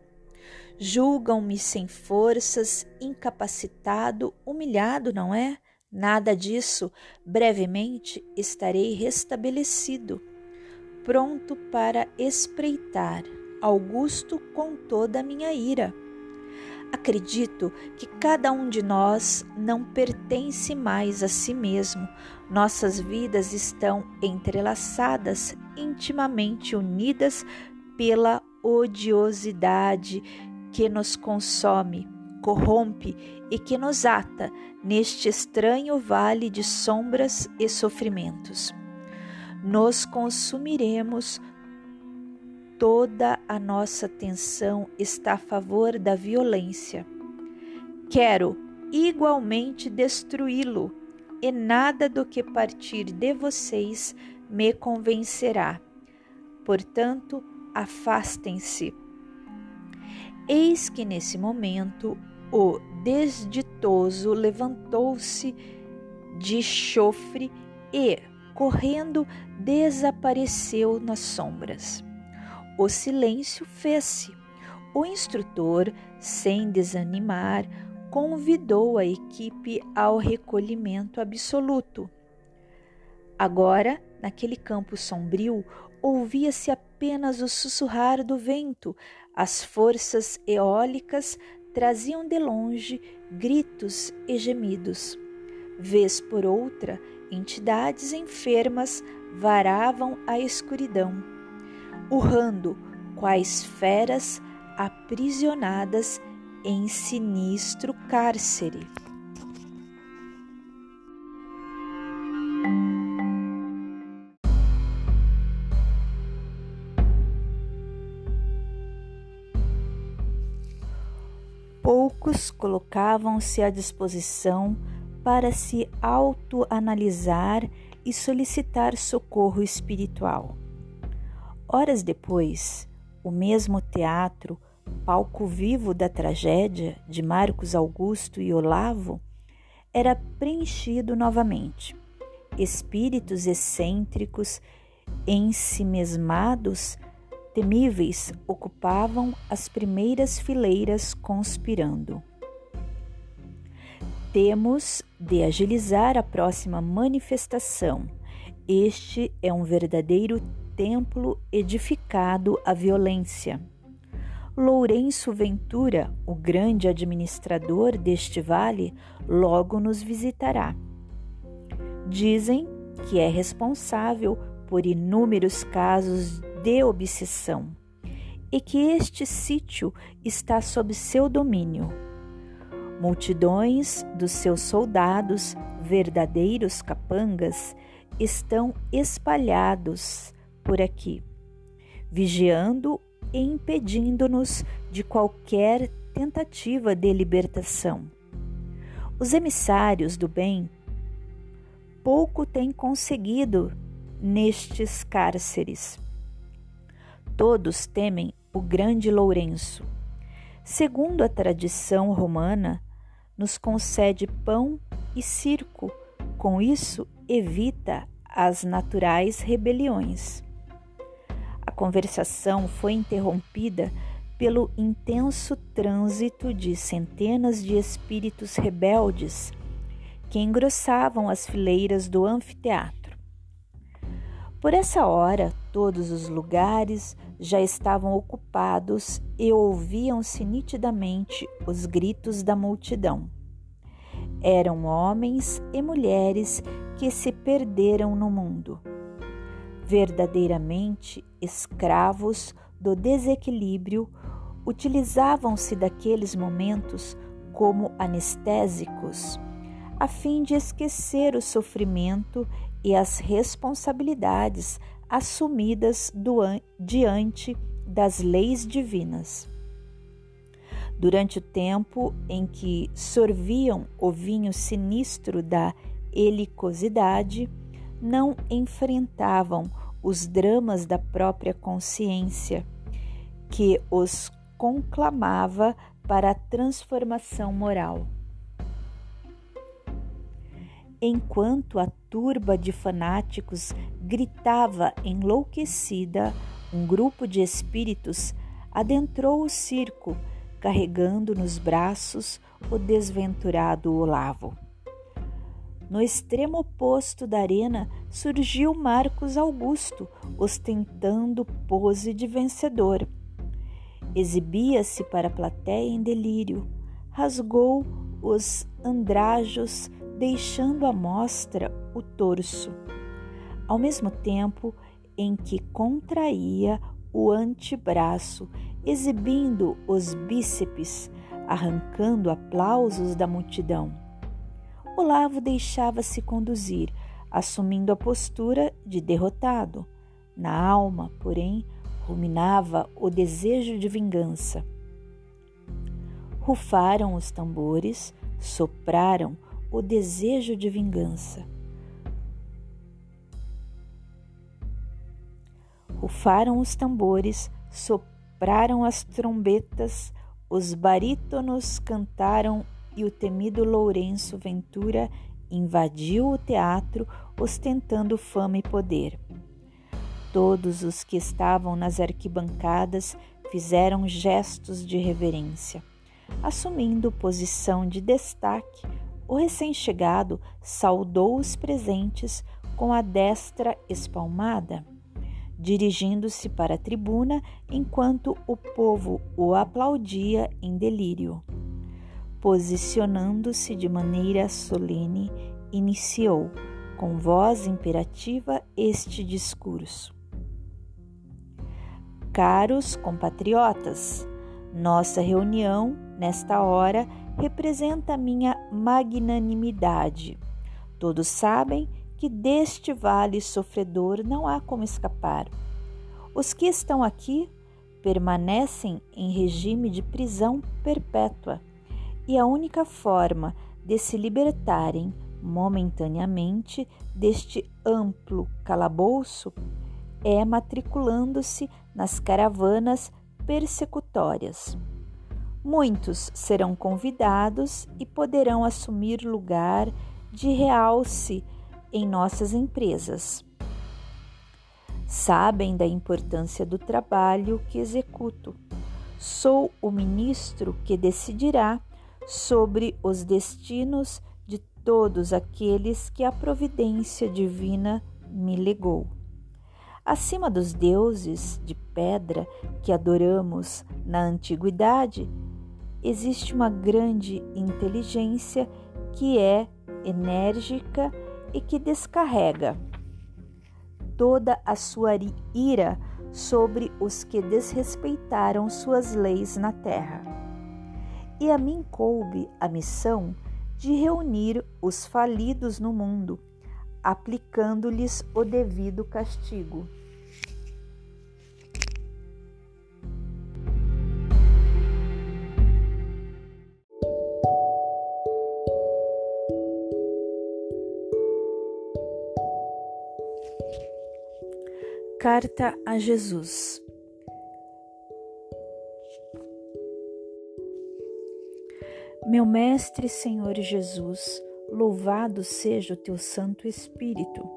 Julgam-me sem forças, incapacitado, humilhado, não é? Nada disso. Brevemente estarei restabelecido, pronto para espreitar Augusto com toda a minha ira. Acredito que cada um de nós não pertence mais a si mesmo. Nossas vidas estão entrelaçadas, intimamente unidas pela odiosidade que nos consome, corrompe e que nos ata neste estranho vale de sombras e sofrimentos. Nos consumiremos toda a nossa atenção está a favor da violência. Quero igualmente destruí-lo, e nada do que partir de vocês me convencerá. Portanto, afastem-se. Eis que nesse momento o desditoso levantou-se de chofre e, correndo, desapareceu nas sombras. O silêncio fez-se. O instrutor, sem desanimar, convidou a equipe ao recolhimento absoluto. Agora, naquele campo sombrio, ouvia-se apenas o sussurrar do vento, as forças eólicas traziam de longe gritos e gemidos. Vez por outra, entidades enfermas varavam a escuridão, urrando quais feras aprisionadas em sinistro cárcere. Poucos colocavam-se à disposição para se autoanalisar e solicitar socorro espiritual. Horas depois, o mesmo teatro, palco vivo da tragédia de Marcos Augusto e Olavo, era preenchido novamente. Espíritos excêntricos, ensimesmados, temíveis ocupavam as primeiras fileiras conspirando. Temos de agilizar a próxima manifestação. Este é um verdadeiro templo edificado à violência. Lourenço Ventura, o grande administrador deste vale, logo nos visitará. Dizem que é responsável por inúmeros casos de obsessão e que este sítio está sob seu domínio. Multidões dos seus soldados, verdadeiros capangas, estão espalhados por aqui, vigiando e impedindo-nos de qualquer tentativa de libertação. Os emissários do bem pouco têm conseguido nestes cárceres. Todos temem o grande Lourenço. Segundo a tradição romana, nos concede pão e circo, com isso evita as naturais rebeliões. Conversação foi interrompida pelo intenso trânsito de centenas de espíritos rebeldes que engrossavam as fileiras do anfiteatro. Por essa hora, todos os lugares já estavam ocupados e ouviam-se nitidamente os gritos da multidão. Eram homens e mulheres que se perderam no mundo, verdadeiramente escravos do desequilíbrio, utilizavam-se daqueles momentos como anestésicos, a fim de esquecer o sofrimento e as responsabilidades assumidas diante das leis divinas. Durante o tempo em que sorviam o vinho sinistro da helicosidade, não enfrentavam os dramas da própria consciência, que os conclamava para a transformação moral. Enquanto a turba de fanáticos gritava enlouquecida, um grupo de espíritos adentrou o circo, carregando nos braços o desventurado Olavo. No extremo oposto da arena surgiu Marcos Augusto, ostentando pose de vencedor. Exibia-se para a plateia em delírio, rasgou os andrajos deixando à mostra o torso, ao mesmo tempo em que contraía o antebraço, exibindo os bíceps, arrancando aplausos da multidão. Olavo deixava-se conduzir, assumindo a postura de derrotado. Na alma, porém, ruminava o desejo de vingança. Rufaram os tambores, sopraram o desejo de vingança. Rufaram os tambores, sopraram as trombetas, os barítonos cantaram e o temido Lourenço Ventura invadiu o teatro ostentando fama e poder. Todos os que estavam nas arquibancadas fizeram gestos de reverência. Assumindo posição de destaque, o recém-chegado saudou os presentes com a destra espalmada, dirigindo-se para a tribuna enquanto o povo o aplaudia em delírio. Posicionando-se de maneira solene, iniciou, com voz imperativa, este discurso. Caros compatriotas, nossa reunião, nesta hora, representa minha magnanimidade. Todos sabem que deste vale sofredor não há como escapar. Os que estão aqui permanecem em regime de prisão perpétua e a única forma de se libertarem momentaneamente deste amplo calabouço é matriculando-se nas caravanas persecutórias. Muitos serão convidados e poderão assumir lugar de realce em nossas empresas. Sabem da importância do trabalho que executo. Sou o ministro que decidirá sobre os destinos de todos aqueles que a providência divina me legou. Acima dos deuses de pedra que adoramos na antiguidade, existe uma grande inteligência que é enérgica e que descarrega toda a sua ira sobre os que desrespeitaram suas leis na terra. E a mim coube a missão de reunir os falidos no mundo aplicando-lhes o devido castigo. Carta a Jesus. Meu Mestre Senhor Jesus, Louvado seja o teu Santo Espírito.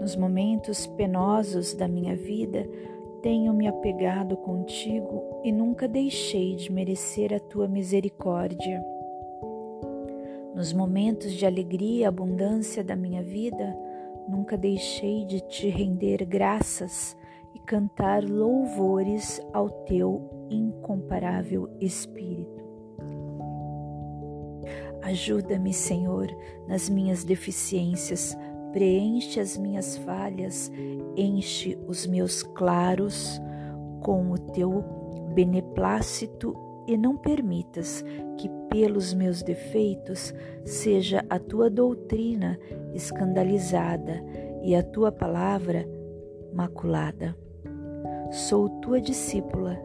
Nos momentos penosos da minha vida, tenho me apegado contigo e nunca deixei de merecer a tua misericórdia. Nos momentos de alegria e abundância da minha vida, nunca deixei de te render graças e cantar louvores ao teu incomparável Espírito. Ajuda-me, Senhor, nas minhas deficiências, preenche as minhas falhas, enche os meus claros com o teu beneplácito e não permitas que pelos meus defeitos seja a tua doutrina escandalizada e a tua palavra maculada. Sou tua discípula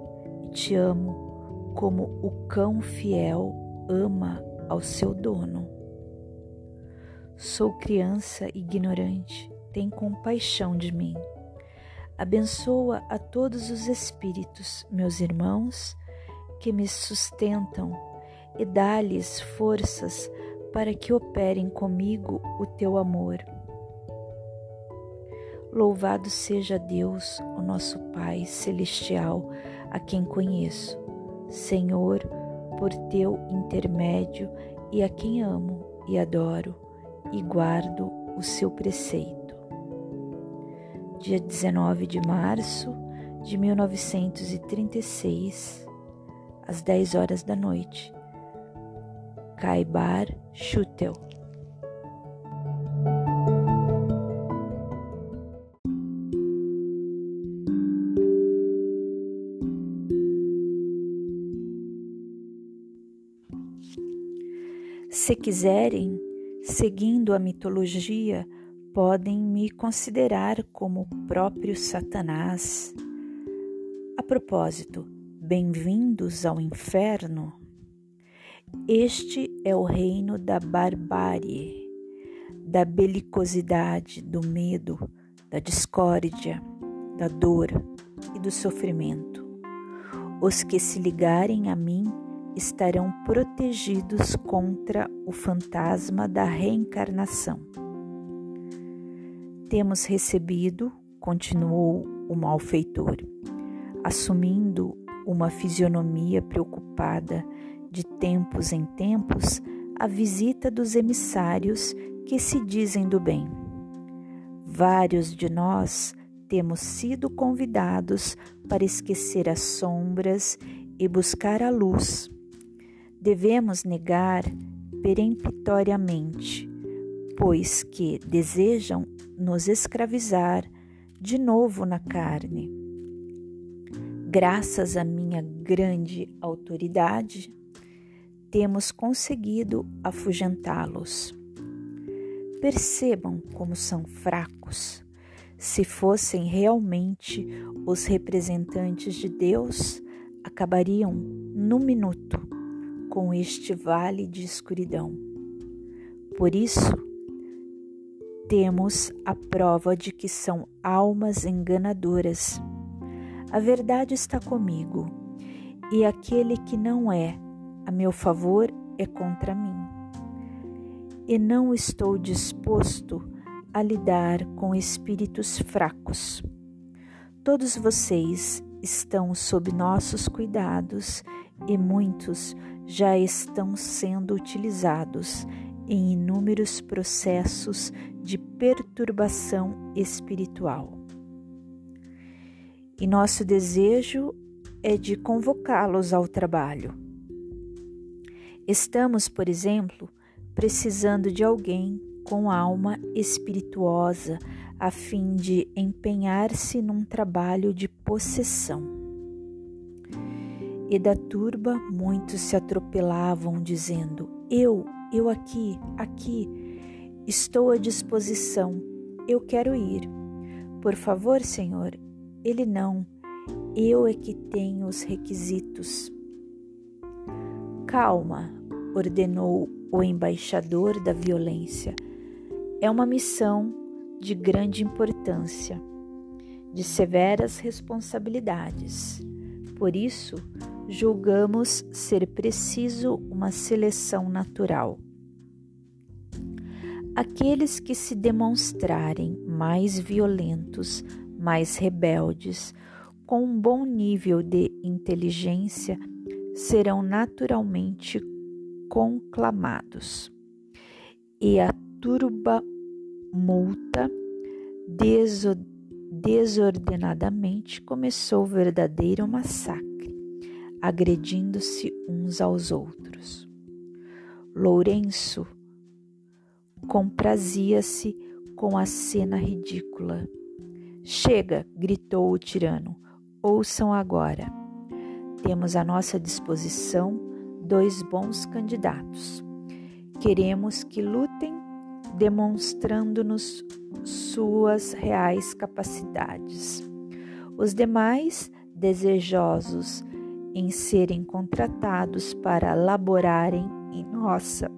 e te amo como o cão fiel ama ao seu dono. Sou criança ignorante, tem compaixão de mim. Abençoa a todos os espíritos, meus irmãos, que me sustentam, e dá-lhes forças para que operem comigo o teu amor. Louvado seja Deus, o nosso Pai celestial, a quem conheço. Senhor, por teu intermédio e a quem amo e adoro e guardo o seu preceito. Dia 19 de março de 1936, às 10 horas da noite, Caibar Schutel. Se quiserem, seguindo a mitologia, podem me considerar como o próprio Satanás. A propósito, bem-vindos ao inferno. Este é o reino da barbárie, da belicosidade, do medo, da discórdia, da dor e do sofrimento. Os que se ligarem a mim estarão protegidos contra o fantasma da reencarnação. Temos recebido, continuou o malfeitor, assumindo uma fisionomia preocupada de tempos em tempos, a visita dos emissários que se dizem do bem. Vários de nós temos sido convidados para esquecer as sombras e buscar a luz. Devemos negar peremptoriamente, pois que desejam nos escravizar de novo na carne. Graças à minha grande autoridade, temos conseguido afugentá-los. Percebam como são fracos. Se fossem realmente os representantes de Deus, acabariam num minuto com este vale de escuridão. Por isso, temos a prova de que são almas enganadoras. A verdade está comigo, e aquele que não é a meu favor é contra mim. E não estou disposto a lidar com espíritos fracos. Todos vocês estão sob nossos cuidados e muitos já estão sendo utilizados em inúmeros processos de perturbação espiritual. E nosso desejo é de convocá-los ao trabalho. Estamos, por exemplo, precisando de alguém com alma espirituosa a fim de empenhar-se num trabalho de possessão. E da turba muitos se atropelavam, dizendo: Eu, eu aqui, aqui, estou à disposição, eu quero ir. Por favor, Senhor, ele não, eu é que tenho os requisitos. Calma, ordenou o embaixador da violência. É uma missão de grande importância, de severas responsabilidades. Por isso, julgamos ser preciso uma seleção natural. Aqueles que se demonstrarem mais violentos, mais rebeldes, com um bom nível de inteligência, serão naturalmente conclamados. E a turba multa desordenadamente começou o verdadeiro massacre, agredindo-se uns aos outros. Lourenço comprazia-se com a cena ridícula. Chega! gritou o tirano. Ouçam agora. Temos à nossa disposição dois bons candidatos. Queremos que lutem demonstrando-nos suas reais capacidades. Os demais, desejosos em serem contratados para laborarem em nossa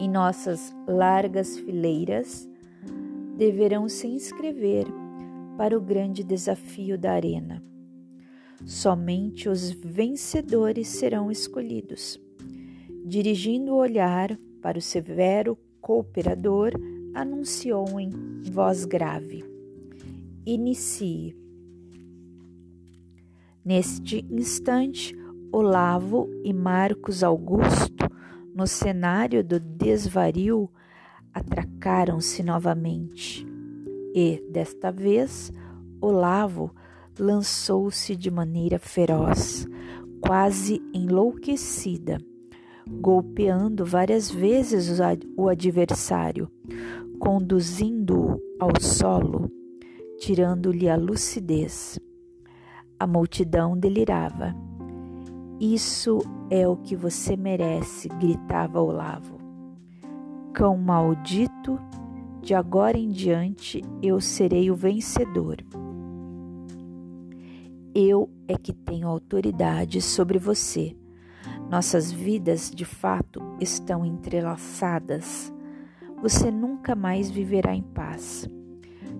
em nossas largas fileiras, deverão se inscrever para o grande desafio da arena. Somente os vencedores serão escolhidos. Dirigindo o olhar para o severo cooperador, anunciou em voz grave: Inicie. Neste instante, Olavo e Marcos Augusto, no cenário do desvario, atracaram-se novamente. E, desta vez, Olavo lançou-se de maneira feroz, quase enlouquecida golpeando várias vezes o adversário, conduzindo-o ao solo, tirando-lhe a lucidez. A multidão delirava. Isso é o que você merece, gritava Olavo. Cão maldito, de agora em diante eu serei o vencedor. Eu é que tenho autoridade sobre você nossas vidas, de fato, estão entrelaçadas. Você nunca mais viverá em paz.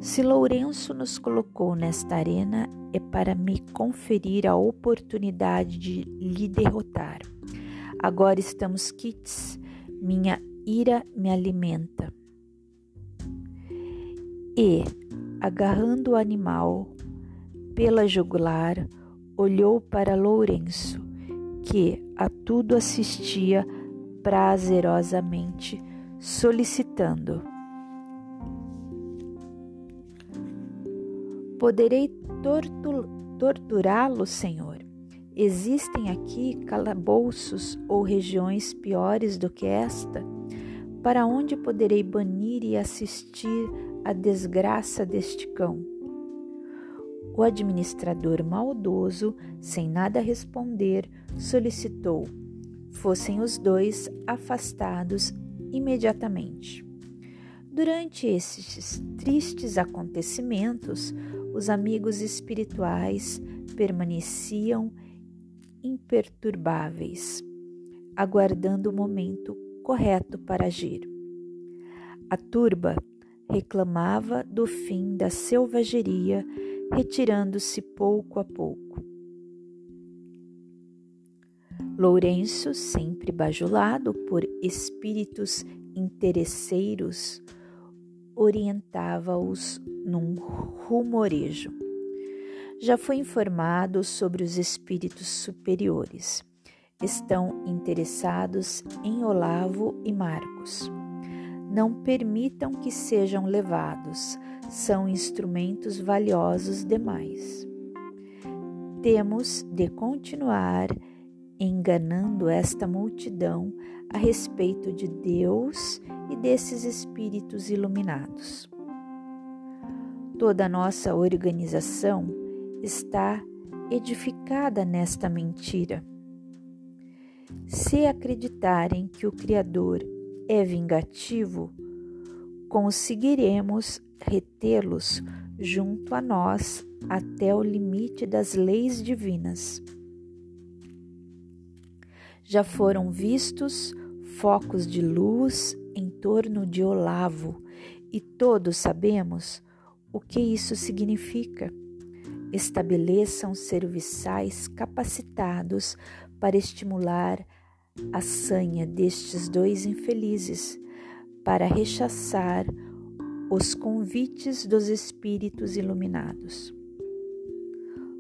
Se Lourenço nos colocou nesta arena, é para me conferir a oportunidade de lhe derrotar. Agora estamos quites, minha ira me alimenta. E, agarrando o animal pela jugular, olhou para Lourenço, que a tudo assistia prazerosamente, solicitando: Poderei torturá-lo, Senhor? Existem aqui calabouços ou regiões piores do que esta? Para onde poderei banir e assistir à desgraça deste cão? O administrador maldoso, sem nada responder, solicitou fossem os dois afastados imediatamente. Durante esses tristes acontecimentos, os amigos espirituais permaneciam imperturbáveis, aguardando o momento correto para agir. A turba reclamava do fim da selvageria, retirando-se pouco a pouco. Lourenço, sempre bajulado por espíritos interesseiros, orientava-os num rumorejo já foi informado sobre os espíritos superiores. Estão interessados em Olavo e Marcos. Não permitam que sejam levados, são instrumentos valiosos demais. Temos de continuar enganando esta multidão a respeito de Deus e desses espíritos iluminados. Toda a nossa organização está edificada nesta mentira. Se acreditarem que o Criador é vingativo, conseguiremos retê-los junto a nós até o limite das leis divinas. Já foram vistos focos de luz em torno de Olavo e todos sabemos o que isso significa estabeleçam serviçais capacitados para estimular a sanha destes dois infelizes, para rechaçar os convites dos espíritos iluminados.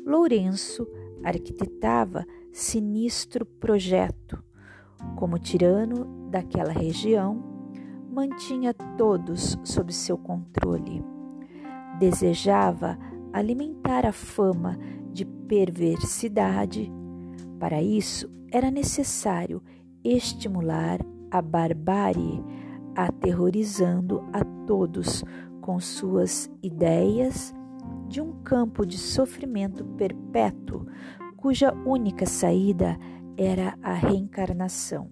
Lourenço arquitetava sinistro projeto. Como tirano daquela região, mantinha todos sob seu controle. Desejava alimentar a fama de perversidade. Para isso, era necessário estimular a barbárie, aterrorizando a todos com suas ideias de um campo de sofrimento perpétuo, cuja única saída era a reencarnação,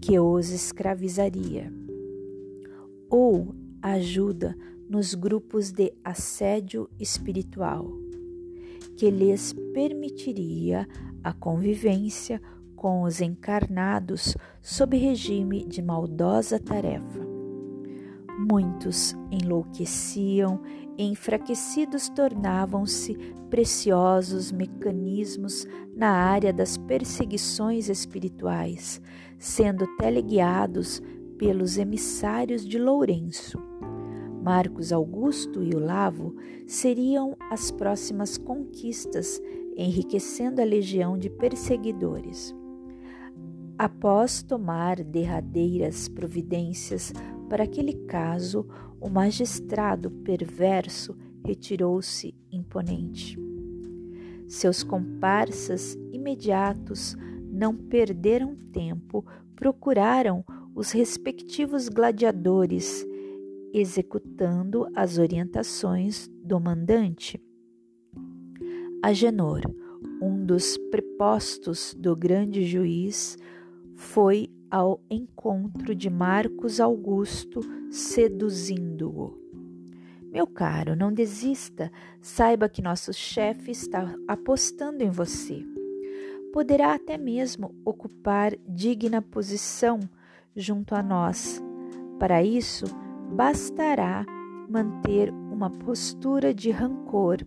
que os escravizaria, ou ajuda nos grupos de assédio espiritual, que lhes permitiria a convivência com os encarnados sob regime de maldosa tarefa. Muitos enlouqueciam enfraquecidos tornavam-se preciosos mecanismos na área das perseguições espirituais, sendo teleguiados pelos emissários de Lourenço Marcos Augusto e Olavo seriam as próximas conquistas, enriquecendo a legião de perseguidores. Após tomar derradeiras providências para aquele caso, o magistrado perverso retirou-se imponente. Seus comparsas imediatos não perderam tempo, procuraram os respectivos gladiadores executando as orientações do mandante. Agenor, um dos prepostos do grande juiz, foi ao encontro de Marcos Augusto, seduzindo-o. Meu caro, não desista, saiba que nosso chefe está apostando em você. Poderá até mesmo ocupar digna posição junto a nós. Para isso, bastará manter uma postura de rancor,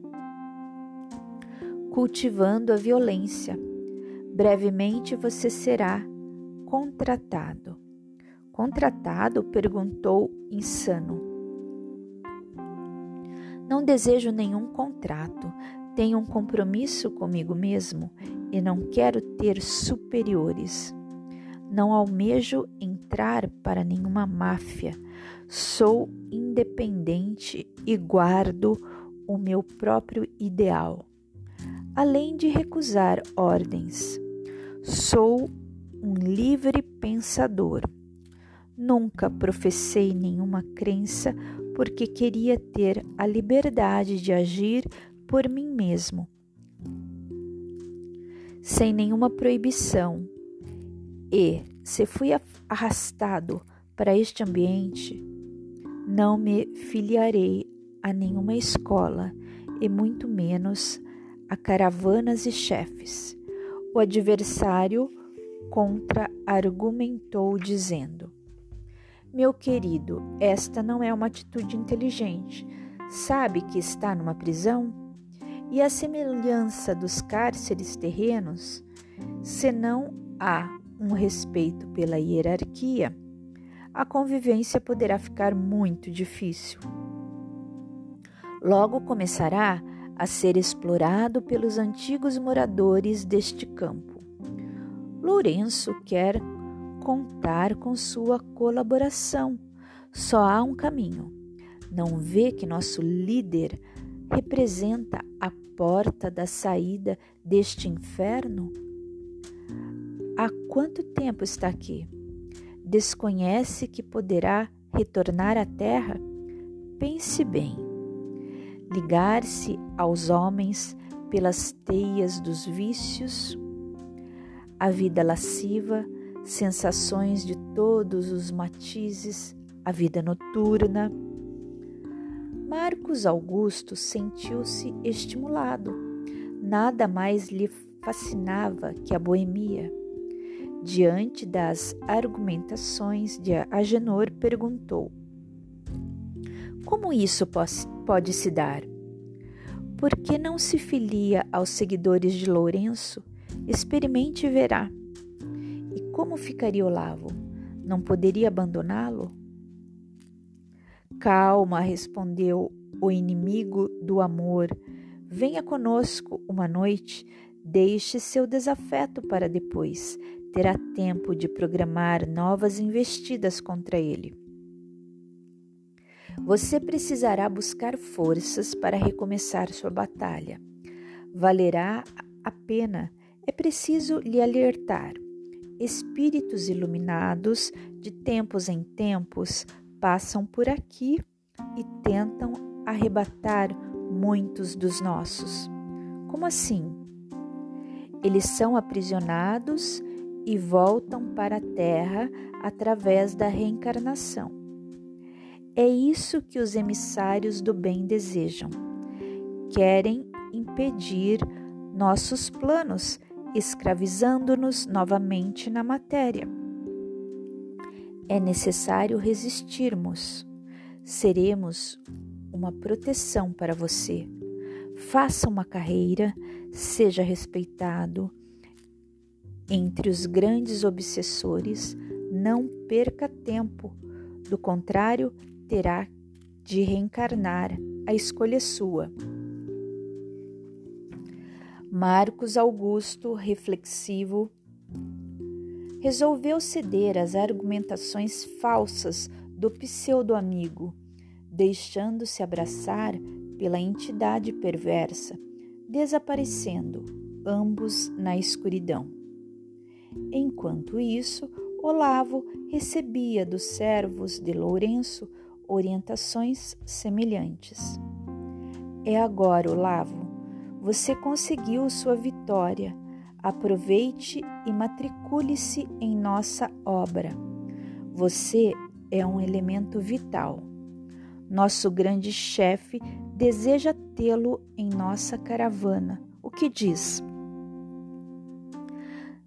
cultivando a violência. Brevemente você será contratado. Contratado? perguntou insano. Não desejo nenhum contrato. Tenho um compromisso comigo mesmo e não quero ter superiores. Não almejo entrar para nenhuma máfia. Sou independente e guardo o meu próprio ideal, além de recusar ordens. Sou um livre pensador. Nunca professei nenhuma crença porque queria ter a liberdade de agir por mim mesmo, sem nenhuma proibição. E, se fui arrastado para este ambiente, não me filiarei a nenhuma escola e muito menos a caravanas e chefes. O adversário contra-argumentou, dizendo: Meu querido, esta não é uma atitude inteligente. Sabe que está numa prisão? E a semelhança dos cárceres terrenos, se não há um respeito pela hierarquia, a convivência poderá ficar muito difícil. Logo começará a ser explorado pelos antigos moradores deste campo. Lourenço quer contar com sua colaboração. Só há um caminho. Não vê que nosso líder representa a porta da saída deste inferno? Há quanto tempo está aqui? desconhece que poderá retornar à terra? Pense bem. Ligar-se aos homens pelas teias dos vícios, a vida lasciva, sensações de todos os matizes, a vida noturna. Marcos Augusto sentiu-se estimulado. Nada mais lhe fascinava que a boemia. Diante das argumentações de Agenor, perguntou: Como isso pode se dar? Por que não se filia aos seguidores de Lourenço? Experimente e verá. E como ficaria Olavo? Não poderia abandoná-lo? Calma, respondeu o inimigo do amor. Venha conosco uma noite, deixe seu desafeto para depois terá tempo de programar novas investidas contra ele. Você precisará buscar forças para recomeçar sua batalha. Valerá a pena, é preciso lhe alertar. Espíritos iluminados, de tempos em tempos, passam por aqui e tentam arrebatar muitos dos nossos. Como assim? Eles são aprisionados e voltam para a Terra através da reencarnação. É isso que os emissários do bem desejam. Querem impedir nossos planos, escravizando-nos novamente na matéria. É necessário resistirmos. Seremos uma proteção para você. Faça uma carreira, seja respeitado entre os grandes obsessores, não perca tempo, do contrário, terá de reencarnar, a escolha é sua. Marcos Augusto, reflexivo, resolveu ceder às argumentações falsas do pseudo-amigo, deixando-se abraçar pela entidade perversa, desaparecendo, ambos na escuridão. Enquanto isso, Olavo recebia dos servos de Lourenço orientações semelhantes. É agora, Olavo, você conseguiu sua vitória. Aproveite e matricule-se em nossa obra. Você é um elemento vital. Nosso grande chefe deseja tê-lo em nossa caravana. O que diz?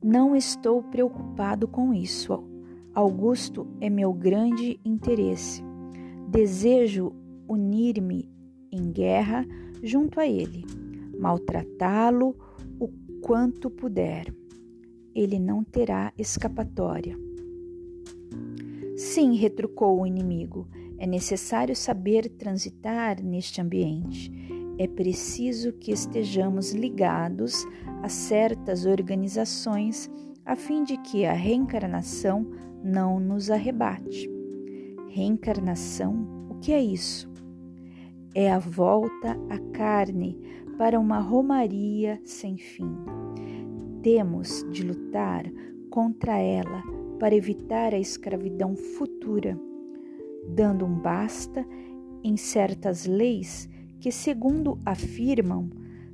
Não estou preocupado com isso. Augusto é meu grande interesse. Desejo unir-me em guerra junto a ele, maltratá-lo o quanto puder. Ele não terá escapatória. Sim, retrucou o inimigo, é necessário saber transitar neste ambiente. É preciso que estejamos ligados a certas organizações a fim de que a reencarnação não nos arrebate. Reencarnação, o que é isso? É a volta à carne para uma romaria sem fim. Temos de lutar contra ela para evitar a escravidão futura, dando um basta em certas leis que, segundo afirmam,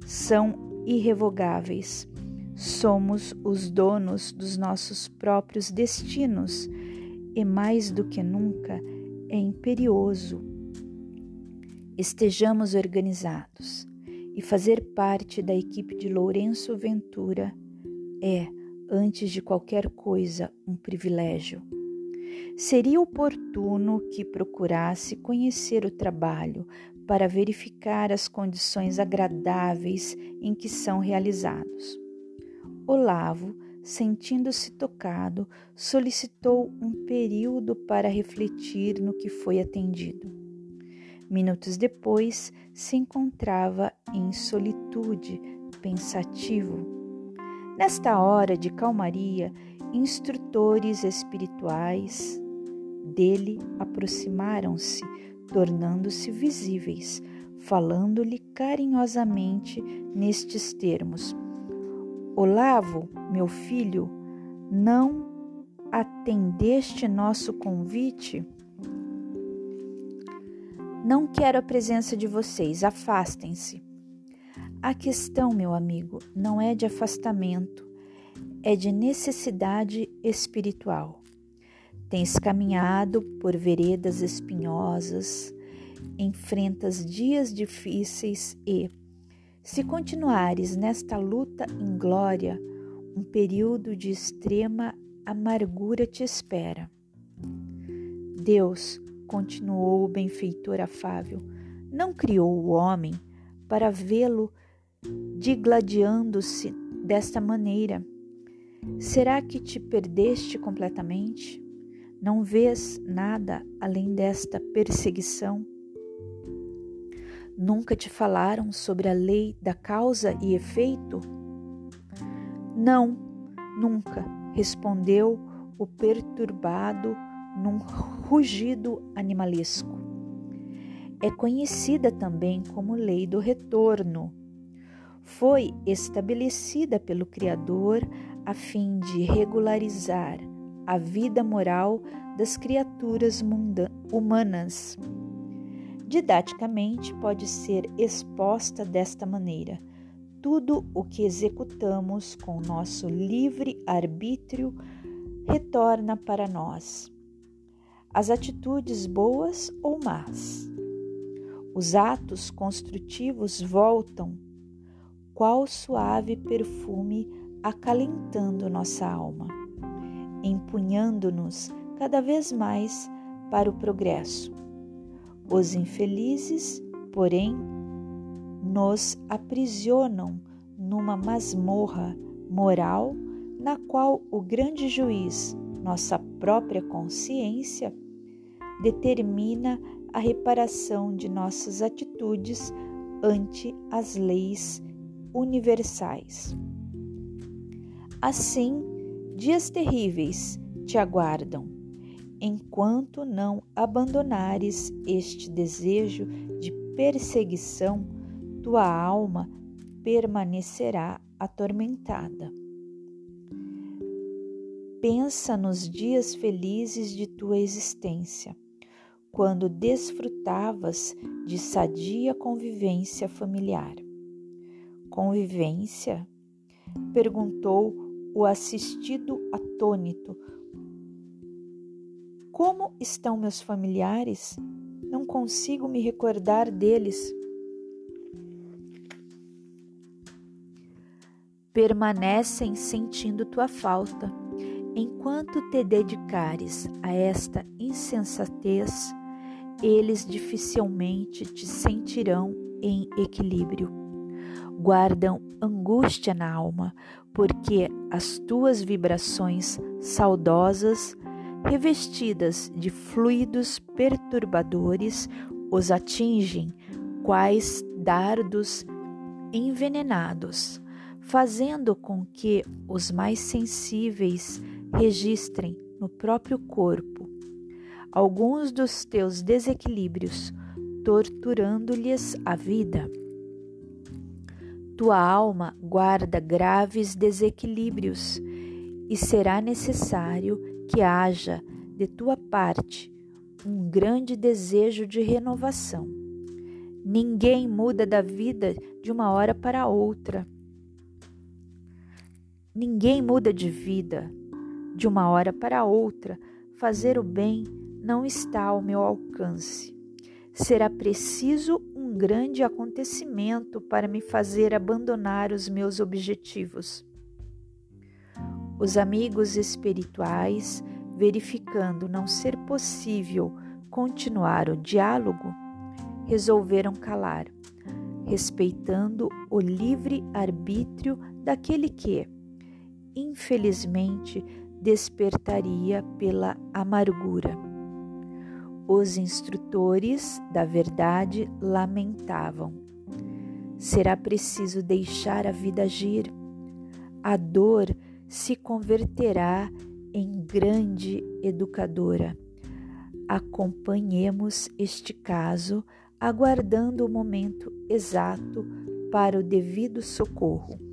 são irrevogáveis. Somos os donos dos nossos próprios destinos e, mais do que nunca, é imperioso estejamos organizados e fazer parte da equipe de Lourenço Ventura é, antes de qualquer coisa, um privilégio. Seria oportuno que procurasse conhecer o trabalho para verificar as condições agradáveis em que são realizados. Olavo, sentindo-se tocado, solicitou um período para refletir no que foi atendido. Minutos depois, se encontrava em solitude, pensativo. Nesta hora de calmaria, instrutores espirituais dele aproximaram-se tornando-se visíveis, falando-lhe carinhosamente nestes termos: Olavo, meu filho, não atendeste nosso convite? Não quero a presença de vocês, afastem-se. A questão, meu amigo, não é de afastamento, é de necessidade espiritual. Tens caminhado por veredas espinhosas, enfrentas dias difíceis e, se continuares nesta luta inglória, um período de extrema amargura te espera. Deus, continuou o benfeitor afável, não criou o homem para vê-lo digladiando-se desta maneira. Será que te perdeste completamente? Não vês nada além desta perseguição? Nunca te falaram sobre a lei da causa e efeito? Não, nunca, respondeu o perturbado num rugido animalesco. É conhecida também como lei do retorno. Foi estabelecida pelo Criador a fim de regularizar a vida moral das criaturas humanas. Didaticamente, pode ser exposta desta maneira: tudo o que executamos com nosso livre arbítrio retorna para nós. As atitudes boas ou más. Os atos construtivos voltam, qual suave perfume acalentando nossa alma empunhando-nos cada vez mais para o progresso. Os infelizes, porém, nos aprisionam numa masmorra moral na qual o grande juiz, nossa própria consciência, determina a reparação de nossas atitudes ante as leis universais. Assim, Dias terríveis te aguardam, enquanto não abandonares este desejo de perseguição, tua alma permanecerá atormentada. Pensa nos dias felizes de tua existência, quando desfrutavas de sadia convivência familiar. Convivência? perguntou o assistido atônito. Como estão meus familiares? Não consigo me recordar deles. Permanecem sentindo tua falta. Enquanto te dedicares a esta insensatez, eles dificilmente te sentirão em equilíbrio. Guardam angústia na alma, porque as tuas vibrações saudosas, revestidas de fluidos perturbadores, os atingem, quais dardos envenenados, fazendo com que os mais sensíveis registrem no próprio corpo alguns dos teus desequilíbrios, torturando-lhes a vida. Tua alma guarda graves desequilíbrios e será necessário que haja de tua parte um grande desejo de renovação. Ninguém muda da vida de uma hora para outra. Ninguém muda de vida de uma hora para outra. Fazer o bem não está ao meu alcance. Será preciso um grande acontecimento para me fazer abandonar os meus objetivos. Os amigos espirituais, verificando não ser possível continuar o diálogo, resolveram calar, respeitando o livre arbítrio daquele que, infelizmente, despertaria pela amargura. Os instrutores da verdade lamentavam. Será preciso deixar a vida agir. A dor se converterá em grande educadora. Acompanhemos este caso, aguardando o momento exato para o devido socorro.